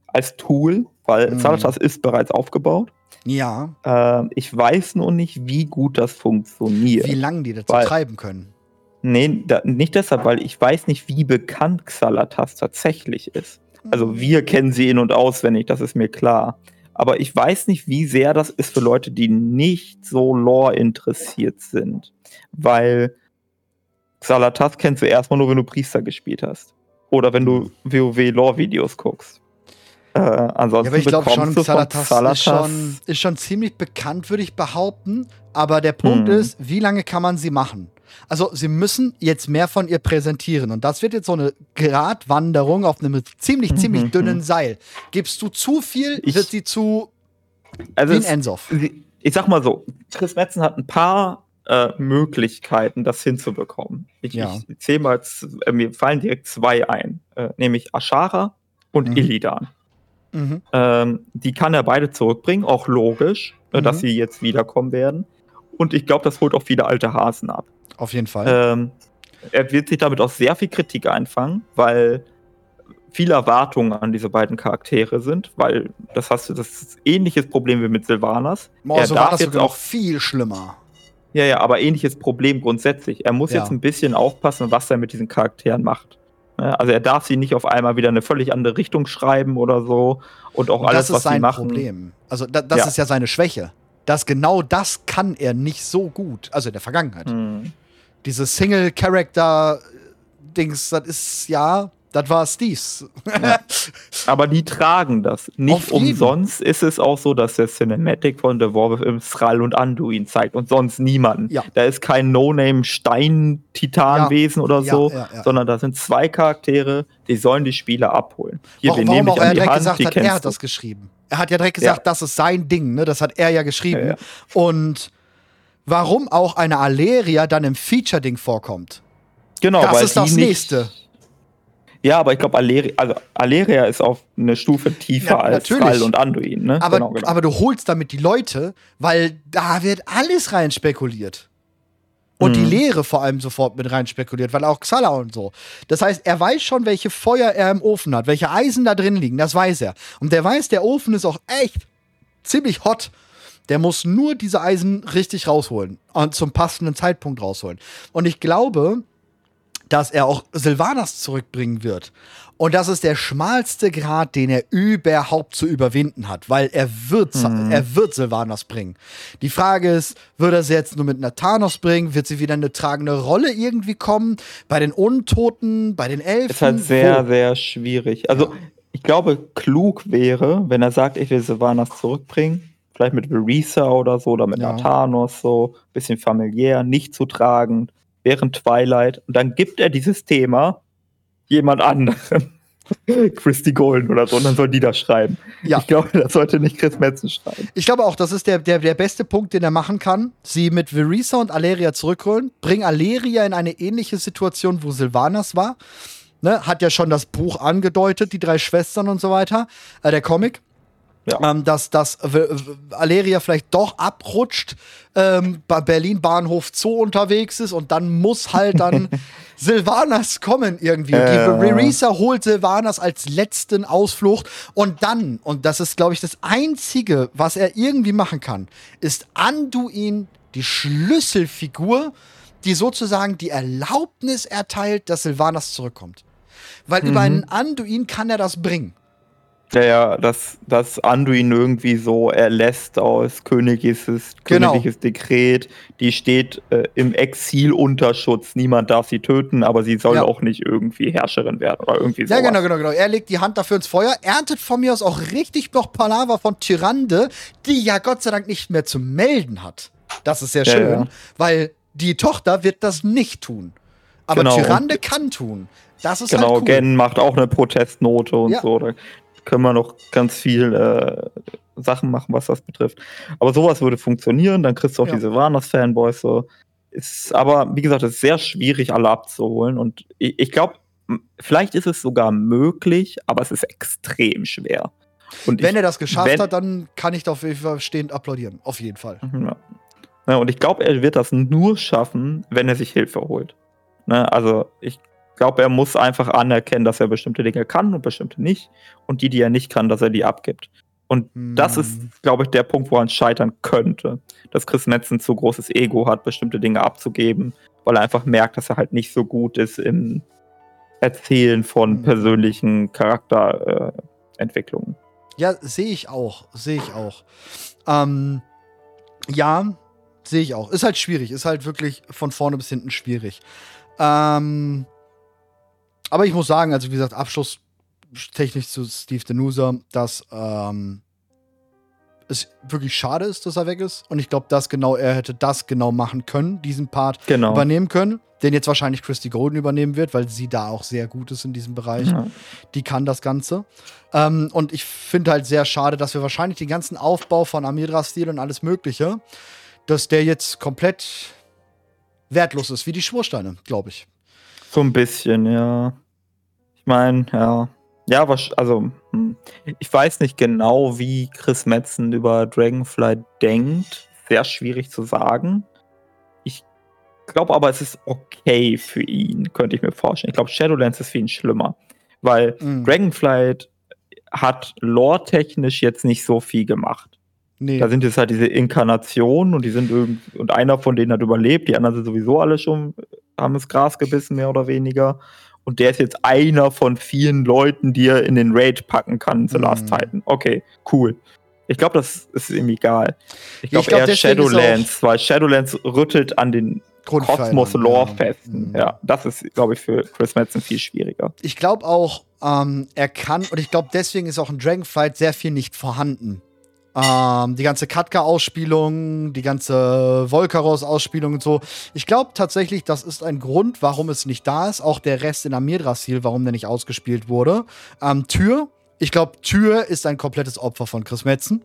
als Tool, weil mhm. Xalatas ist bereits aufgebaut. Ja. Äh, ich weiß nur nicht, wie gut das funktioniert. Wie lange die dazu weil, treiben können. Nee, da, nicht deshalb, weil ich weiß nicht, wie bekannt Xalatas tatsächlich ist. Also mhm. wir kennen sie in- und auswendig, das ist mir klar. Aber ich weiß nicht, wie sehr das ist für Leute, die nicht so lore interessiert sind weil Xalatas kennst du erstmal nur, wenn du Priester gespielt hast. Oder wenn du WoW-Lore-Videos guckst. Äh, ansonsten ja, aber ich glaube schon, Xalatas, Xalatas ist, schon, ist schon ziemlich bekannt, würde ich behaupten. Aber der Punkt hm. ist, wie lange kann man sie machen? Also, sie müssen jetzt mehr von ihr präsentieren. Und das wird jetzt so eine Gratwanderung auf einem ziemlich, ziemlich mhm. dünnen Seil. Gibst du zu viel, ich, wird sie zu also wie ein Ensoff. Ich sag mal so, Chris Metzen hat ein paar äh, Möglichkeiten, das hinzubekommen. Ich, ja. ich zähle mal, äh, mir fallen direkt zwei ein, äh, nämlich Ashara und mhm. Illidan. Mhm. Ähm, die kann er beide zurückbringen, auch logisch, äh, mhm. dass sie jetzt wiederkommen werden. Und ich glaube, das holt auch viele alte Hasen ab. Auf jeden Fall. Ähm, er wird sich damit auch sehr viel Kritik einfangen, weil viele Erwartungen an diese beiden Charaktere sind, weil das hast du das ähnliches Problem wie mit Sylvanas. Oh, er darf jetzt auch viel schlimmer. Ja, ja, aber ähnliches Problem grundsätzlich. Er muss ja. jetzt ein bisschen aufpassen, was er mit diesen Charakteren macht. Also er darf sie nicht auf einmal wieder eine völlig andere Richtung schreiben oder so. Und auch und alles, was sie machen. Das ist sein Problem. Also da, das ja. ist ja seine Schwäche. Das genau das kann er nicht so gut. Also in der Vergangenheit. Mhm. Diese Single-Character Dings, das ist ja, das war Steves. Ja. Aber die tragen das. Nicht umsonst ist es auch so, dass der Cinematic von The War im Thrall und Anduin zeigt und sonst niemanden. Ja. Da ist kein No-Name-Stein-Titanwesen ja. oder so, sondern da sind zwei Charaktere, die sollen die Spieler abholen. Hier, warum, warum auch er direkt Hand, gesagt hat, er hat das geschrieben. Er hat ja direkt gesagt, das ist sein Ding, ne? Das hat er ja geschrieben. Und warum auch eine Aleria dann im Feature-Ding vorkommt. Genau, das ist das nächste. Ja, aber ich glaube, Aleria, also Aleria ist auf eine Stufe tiefer ja, als Fall und Anduin. Ne? Aber, genau, genau. aber du holst damit die Leute, weil da wird alles rein spekuliert. Und mhm. die Lehre vor allem sofort mit rein spekuliert, weil auch Xala und so. Das heißt, er weiß schon, welche Feuer er im Ofen hat, welche Eisen da drin liegen, das weiß er. Und der weiß, der Ofen ist auch echt ziemlich hot. Der muss nur diese Eisen richtig rausholen und zum passenden Zeitpunkt rausholen. Und ich glaube, dass er auch Silvanas zurückbringen wird. Und das ist der schmalste Grad, den er überhaupt zu überwinden hat, weil er wird, mhm. er wird Silvanas bringen. Die Frage ist, wird er sie jetzt nur mit einer Thanos bringen? Wird sie wieder eine tragende Rolle irgendwie kommen? Bei den Untoten, bei den Elfen? Ist halt sehr, Wo? sehr schwierig. Also, ich glaube, klug wäre, wenn er sagt, ich will Silvanas zurückbringen, vielleicht mit Verisa oder so, oder mit ja. Thanos so, bisschen familiär, nicht zu tragen, während Twilight. Und dann gibt er dieses Thema jemand anderem. Christy Golden oder so, und dann soll die das schreiben. Ja. Ich glaube, das sollte nicht Chris Metzen schreiben. Ich glaube auch, das ist der, der, der beste Punkt, den er machen kann. Sie mit Verisa und Aleria zurückholen, bring Aleria in eine ähnliche Situation, wo Sylvanas war. Ne, hat ja schon das Buch angedeutet, die drei Schwestern und so weiter, äh, der Comic. Ja. Ähm, dass, dass Aleria vielleicht doch abrutscht, ähm, bei Berlin Bahnhof Zoo unterwegs ist und dann muss halt dann Silvanas kommen irgendwie. Äh. Die Rerisa holt Silvanas als letzten Ausflucht und dann, und das ist, glaube ich, das Einzige, was er irgendwie machen kann, ist Anduin die Schlüsselfigur, die sozusagen die Erlaubnis erteilt, dass Silvanas zurückkommt. Weil mhm. über einen Anduin kann er das bringen. Ja, ja, dass, dass Anduin irgendwie so erlässt aus königliches, genau. königliches Dekret. Die steht äh, im Exil unter Schutz. Niemand darf sie töten, aber sie soll ja. auch nicht irgendwie Herrscherin werden oder irgendwie so. Ja, genau, genau, genau. Er legt die Hand dafür ins Feuer, erntet von mir aus auch richtig noch Palaver von Tyrande, die ja Gott sei Dank nicht mehr zu melden hat. Das ist sehr schön, ja, ja. weil die Tochter wird das nicht tun. Aber genau. Tyrande kann tun. Das ist genau, halt cool. Gen macht auch eine Protestnote und ja. so können wir noch ganz viel äh, Sachen machen, was das betrifft. Aber sowas würde funktionieren, dann kriegst du auch ja. diese Warners-Fanboys so. Ist aber, wie gesagt, es ist sehr schwierig, alle abzuholen. Und ich, ich glaube, vielleicht ist es sogar möglich, aber es ist extrem schwer. Und wenn ich, er das geschafft wenn, hat, dann kann ich dafür stehend applaudieren. Auf jeden Fall. Ja. ja und ich glaube, er wird das nur schaffen, wenn er sich Hilfe holt. Ne, also ich glaube, er muss einfach anerkennen, dass er bestimmte Dinge kann und bestimmte nicht. Und die, die er nicht kann, dass er die abgibt. Und hm. das ist, glaube ich, der Punkt, wo er scheitern könnte. Dass Chris Metzen zu großes Ego hat, bestimmte Dinge abzugeben, weil er einfach merkt, dass er halt nicht so gut ist im Erzählen von hm. persönlichen Charakterentwicklungen. Äh, ja, sehe ich auch. Sehe ich auch. Ähm, ja, sehe ich auch. Ist halt schwierig. Ist halt wirklich von vorne bis hinten schwierig. Ähm, aber ich muss sagen, also wie gesagt, abschlusstechnisch zu Steve Denusa, dass ähm, es wirklich schade ist, dass er weg ist. Und ich glaube, dass genau er hätte das genau machen können, diesen Part genau. übernehmen können, den jetzt wahrscheinlich Christy Golden übernehmen wird, weil sie da auch sehr gut ist in diesem Bereich. Ja. Die kann das Ganze. Ähm, und ich finde halt sehr schade, dass wir wahrscheinlich den ganzen Aufbau von Amidra-Stil und alles Mögliche, dass der jetzt komplett wertlos ist, wie die Schwursteine, glaube ich. So ein bisschen, ja. Ich meine, ja. Ja, was, also, hm. ich weiß nicht genau, wie Chris Metzen über Dragonfly denkt. Sehr schwierig zu sagen. Ich glaube aber, es ist okay für ihn, könnte ich mir vorstellen. Ich glaube, Shadowlands ist für ihn schlimmer. Weil mhm. Dragonflight hat lore-technisch jetzt nicht so viel gemacht. Nee. Da sind jetzt halt diese Inkarnationen und die sind irgendwie, und einer von denen hat überlebt, die anderen sind sowieso alle schon haben das Gras gebissen, mehr oder weniger. Und der ist jetzt einer von vielen Leuten, die er in den Raid packen kann, The Last mhm. Titan. Okay, cool. Ich glaube, das ist ihm egal. Ich glaube glaub, eher Shadowlands, weil Shadowlands rüttelt an den Kosmos-Lore festen. Ja. ja, das ist, glaube ich, für Chris Metzen viel schwieriger. Ich glaube auch, ähm, er kann, und ich glaube, deswegen ist auch in Dragonflight sehr viel nicht vorhanden. Ähm, die ganze Katka-Ausspielung, die ganze Volkaros-Ausspielung und so. Ich glaube tatsächlich, das ist ein Grund, warum es nicht da ist. Auch der Rest in Amirdrasil, warum der nicht ausgespielt wurde. Ähm, Tür. Ich glaube, Tür ist ein komplettes Opfer von Chris Metzen.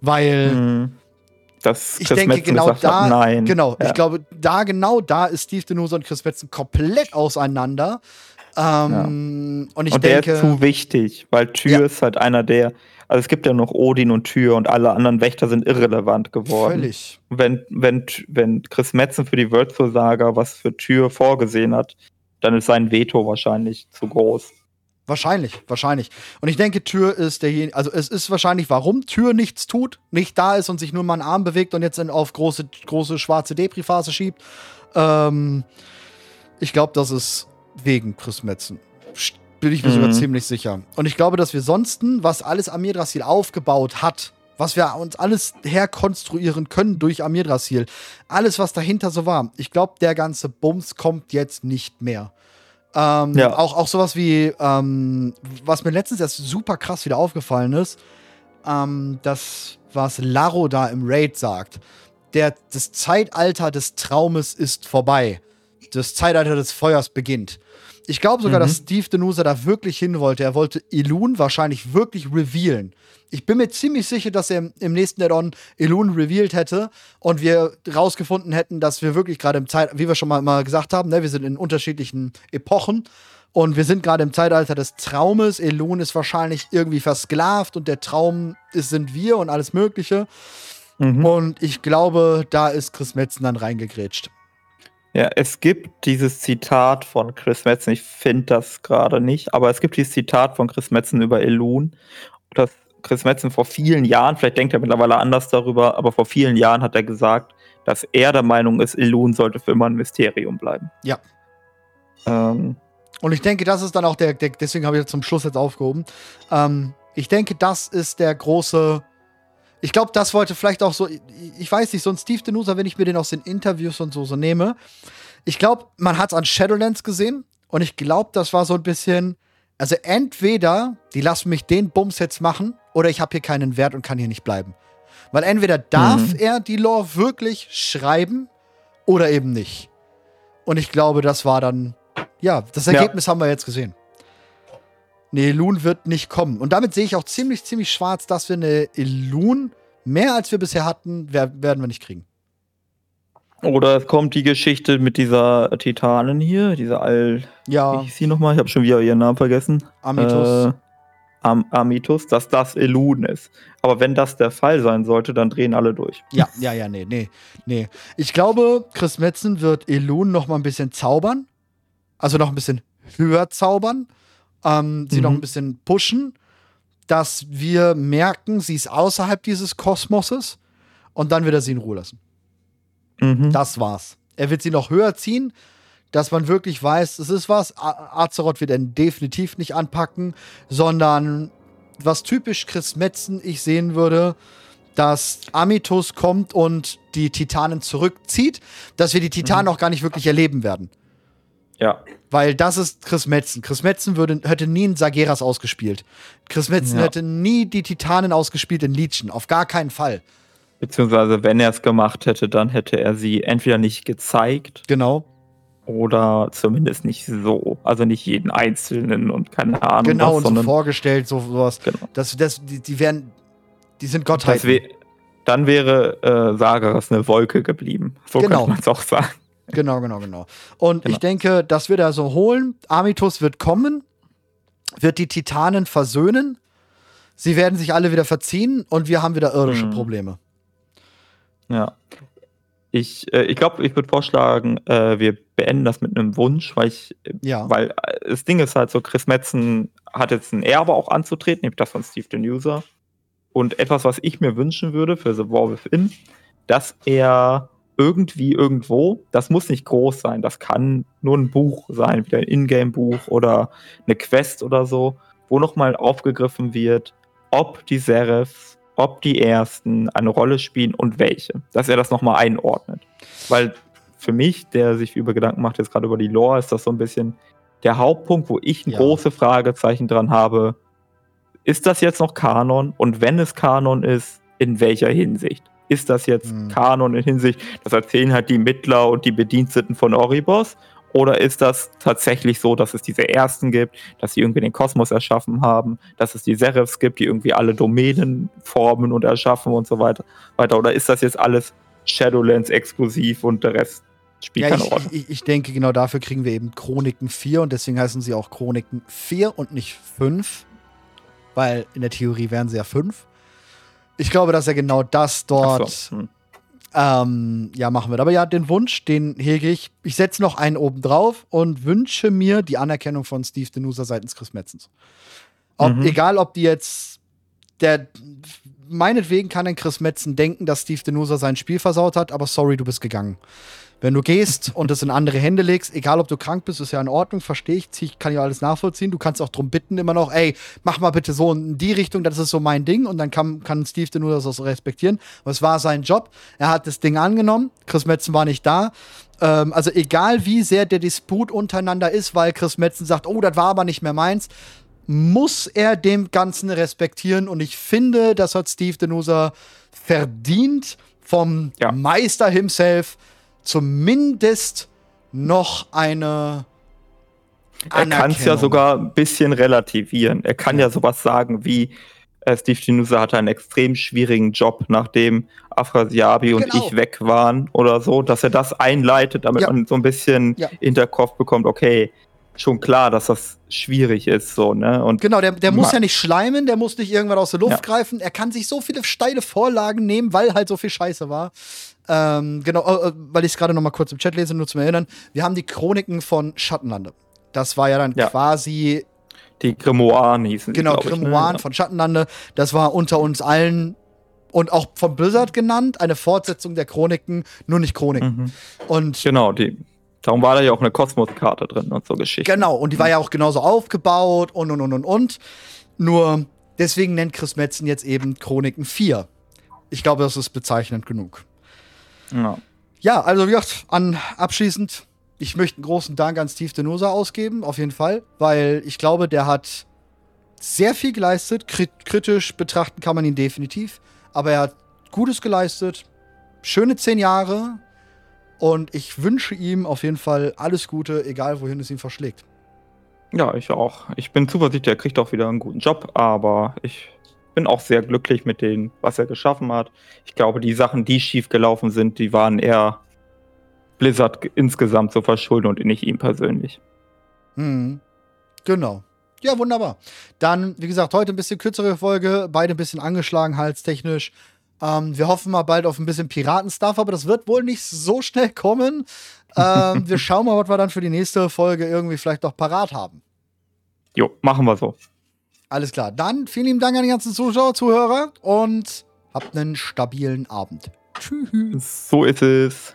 Weil. Mhm. Das ich denke, Metzen genau da, hat, nein. genau, ja. ich glaube, da genau da ist Steve Denuso und Chris Metzen komplett auseinander. Ähm, ja. Und ich und denke. Der ist zu wichtig, weil Tür ja. ist halt einer der. Also es gibt ja noch Odin und Tür und alle anderen Wächter sind irrelevant geworden. Völlig. Wenn, wenn, wenn Chris Metzen für die World Saga was für Tür vorgesehen hat, dann ist sein Veto wahrscheinlich zu groß. Wahrscheinlich, wahrscheinlich. Und ich denke, Tür ist derjenige, also es ist wahrscheinlich, warum Tür nichts tut, nicht da ist und sich nur mal einen Arm bewegt und jetzt auf große, große schwarze Depri-Phase schiebt. Ähm, ich glaube, das ist wegen Chris Metzen. Bin ich mir mhm. sogar ziemlich sicher. Und ich glaube, dass wir sonst, was alles Amir Drasil aufgebaut hat, was wir uns alles herkonstruieren können durch Amir Drasil, alles, was dahinter so war, ich glaube, der ganze Bums kommt jetzt nicht mehr. Ähm, ja. auch, auch sowas wie, ähm, was mir letztens erst super krass wieder aufgefallen ist, ähm, das, was Laro da im Raid sagt. Der, das Zeitalter des Traumes ist vorbei. Das Zeitalter des Feuers beginnt. Ich glaube sogar, mhm. dass Steve Denusa da wirklich hin wollte. Er wollte Elun wahrscheinlich wirklich revealen. Ich bin mir ziemlich sicher, dass er im nächsten Add-on Elun revealed hätte und wir rausgefunden hätten, dass wir wirklich gerade im Zeit, wie wir schon mal, mal gesagt haben, ne, wir sind in unterschiedlichen Epochen und wir sind gerade im Zeitalter des Traumes. Elun ist wahrscheinlich irgendwie versklavt und der Traum ist, sind wir und alles Mögliche. Mhm. Und ich glaube, da ist Chris Metzen dann reingegrätscht. Ja, es gibt dieses Zitat von Chris Metzen, ich finde das gerade nicht, aber es gibt dieses Zitat von Chris Metzen über Elun, dass Chris Metzen vor vielen Jahren, vielleicht denkt er mittlerweile anders darüber, aber vor vielen Jahren hat er gesagt, dass er der Meinung ist, Elun sollte für immer ein Mysterium bleiben. Ja. Ähm, Und ich denke, das ist dann auch der, der deswegen habe ich zum Schluss jetzt aufgehoben. Ähm, ich denke, das ist der große ich glaube, das wollte vielleicht auch so, ich weiß nicht, so ein Steve Denusa, wenn ich mir den aus den Interviews und so, so nehme. Ich glaube, man hat es an Shadowlands gesehen und ich glaube, das war so ein bisschen, also entweder die lassen mich den Bums jetzt machen oder ich habe hier keinen Wert und kann hier nicht bleiben. Weil entweder darf mhm. er die Lore wirklich schreiben oder eben nicht. Und ich glaube, das war dann, ja, das Ergebnis ja. haben wir jetzt gesehen. Nee, Elun wird nicht kommen. Und damit sehe ich auch ziemlich, ziemlich schwarz, dass wir eine Elun mehr als wir bisher hatten, werden wir nicht kriegen. Oder es kommt die Geschichte mit dieser Titanin hier, dieser All. Ja. Wie hieß sie nochmal? Ich habe schon wieder ihren Namen vergessen. Amitus. Äh, Am Amitus, dass das Elun ist. Aber wenn das der Fall sein sollte, dann drehen alle durch. Ja, ja, ja, nee, nee, nee. Ich glaube, Chris Metzen wird Elun noch mal ein bisschen zaubern. Also noch ein bisschen höher zaubern ähm, sie mhm. noch ein bisschen pushen, dass wir merken, sie ist außerhalb dieses Kosmoses und dann wird er sie in Ruhe lassen. Mhm. Das war's. Er wird sie noch höher ziehen, dass man wirklich weiß, es ist was. Azeroth wird er definitiv nicht anpacken, sondern was typisch Chris Metzen ich sehen würde, dass Amitus kommt und die Titanen zurückzieht, dass wir die Titanen mhm. auch gar nicht wirklich erleben werden. Ja. Weil das ist Chris Metzen. Chris Metzen würde, hätte nie einen Sageras ausgespielt. Chris Metzen ja. hätte nie die Titanen ausgespielt in Legion. Auf gar keinen Fall. Beziehungsweise, wenn er es gemacht hätte, dann hätte er sie entweder nicht gezeigt. Genau. Oder zumindest nicht so. Also nicht jeden Einzelnen und keine Ahnung. Genau, was, und so vorgestellt, so, sowas. Genau. Das, das, die, die wären, die sind Gottheiten. Wär, dann wäre äh, Sageras eine Wolke geblieben. So genau. könnte man es auch sagen. Genau, genau, genau. Und genau. ich denke, das wird er so holen. Amitus wird kommen, wird die Titanen versöhnen. Sie werden sich alle wieder verziehen und wir haben wieder irdische hm. Probleme. Ja. Ich, äh, ich glaube, ich würde vorschlagen, äh, wir beenden das mit einem Wunsch, weil ich, ja. weil äh, das Ding ist halt so, Chris Metzen hat jetzt ein Erbe auch anzutreten, nämlich das von Steve the User. Und etwas, was ich mir wünschen würde für The War Within, dass er irgendwie irgendwo, das muss nicht groß sein, das kann nur ein Buch sein, wie ein Ingame-Buch oder eine Quest oder so, wo nochmal aufgegriffen wird, ob die Serifs, ob die Ersten eine Rolle spielen und welche. Dass er das nochmal einordnet. Weil für mich, der sich über Gedanken macht, jetzt gerade über die Lore, ist das so ein bisschen der Hauptpunkt, wo ich ein ja. große Fragezeichen dran habe. Ist das jetzt noch Kanon? Und wenn es Kanon ist, in welcher Hinsicht? Ist das jetzt mhm. Kanon in Hinsicht, das erzählen halt die Mittler und die Bediensteten von Oribos? Oder ist das tatsächlich so, dass es diese Ersten gibt, dass sie irgendwie den Kosmos erschaffen haben, dass es die Serifs gibt, die irgendwie alle Domänen formen und erschaffen und so weiter? weiter? Oder ist das jetzt alles Shadowlands exklusiv und der Rest spielt ja, keine Rolle? Ich, ich, denke, genau dafür kriegen wir eben Chroniken 4 und deswegen heißen sie auch Chroniken 4 und nicht 5, weil in der Theorie wären sie ja 5. Ich glaube, dass er genau das dort so. hm. ähm, ja machen wird. Aber ja, den Wunsch, den hege ich. Ich setze noch einen oben drauf und wünsche mir die Anerkennung von Steve Denusa seitens Chris Metzens. Ob, mhm. Egal, ob die jetzt der meinetwegen kann ein Chris Metzen denken, dass Steve Denusa sein Spiel versaut hat, aber sorry, du bist gegangen. Wenn du gehst und es in andere Hände legst, egal ob du krank bist, ist ja in Ordnung, verstehe ich, kann ja alles nachvollziehen. Du kannst auch darum bitten, immer noch, ey, mach mal bitte so in die Richtung, das ist so mein Ding. Und dann kann, kann Steve nur das auch respektieren. Aber es war sein Job. Er hat das Ding angenommen. Chris Metzen war nicht da. Ähm, also egal wie sehr der Disput untereinander ist, weil Chris Metzen sagt, oh, das war aber nicht mehr meins, muss er dem Ganzen respektieren. Und ich finde, das hat Steve Denusa verdient vom ja. Meister himself zumindest noch eine. Er kann es ja sogar ein bisschen relativieren. Er kann ja, ja sowas sagen wie, äh, Steve Denusa hatte einen extrem schwierigen Job, nachdem Afrasiabi und genau. ich weg waren oder so, dass er das einleitet, damit ja. man so ein bisschen ja. Hinterkopf bekommt, okay, schon klar, dass das schwierig ist, so, ne? Und genau, der, der muss ja nicht schleimen, der muss nicht irgendwann aus der Luft ja. greifen. Er kann sich so viele steile Vorlagen nehmen, weil halt so viel Scheiße war. Ähm, genau, äh, weil ich es gerade noch mal kurz im Chat lese, nur zum Erinnern. Wir haben die Chroniken von Schattenlande. Das war ja dann ja. quasi. Die Grimoire hießen Genau, Grimoire ne? von Schattenlande. Das war unter uns allen und auch von Blizzard genannt, eine Fortsetzung der Chroniken, nur nicht Chroniken. Mhm. Und genau, die, darum war da ja auch eine Kosmoskarte drin und so Geschichten. Genau, und die war ja auch genauso aufgebaut und und und und und. Nur deswegen nennt Chris Metzen jetzt eben Chroniken 4. Ich glaube, das ist bezeichnend genug. Ja. Ja, also wie gesagt, an, abschließend, ich möchte einen großen Dank an Steve Denosa ausgeben, auf jeden Fall, weil ich glaube, der hat sehr viel geleistet. kritisch betrachten kann man ihn definitiv, aber er hat Gutes geleistet. Schöne zehn Jahre. Und ich wünsche ihm auf jeden Fall alles Gute, egal wohin es ihn verschlägt. Ja, ich auch. Ich bin zuversichtlich, er kriegt auch wieder einen guten Job, aber ich bin auch sehr glücklich mit dem, was er geschaffen hat. Ich glaube, die Sachen, die schief gelaufen sind, die waren eher Blizzard insgesamt zu verschulden und nicht ihm persönlich. Hm. Genau. Ja, wunderbar. Dann, wie gesagt, heute ein bisschen kürzere Folge, beide ein bisschen angeschlagen, halstechnisch. Ähm, wir hoffen mal bald auf ein bisschen Piratenstuff, aber das wird wohl nicht so schnell kommen. Ähm, wir schauen mal, was wir dann für die nächste Folge irgendwie vielleicht noch parat haben. Jo, machen wir so. Alles klar. Dann vielen lieben Dank an die ganzen Zuschauer, Zuhörer und habt einen stabilen Abend. Tschüss. So ist es.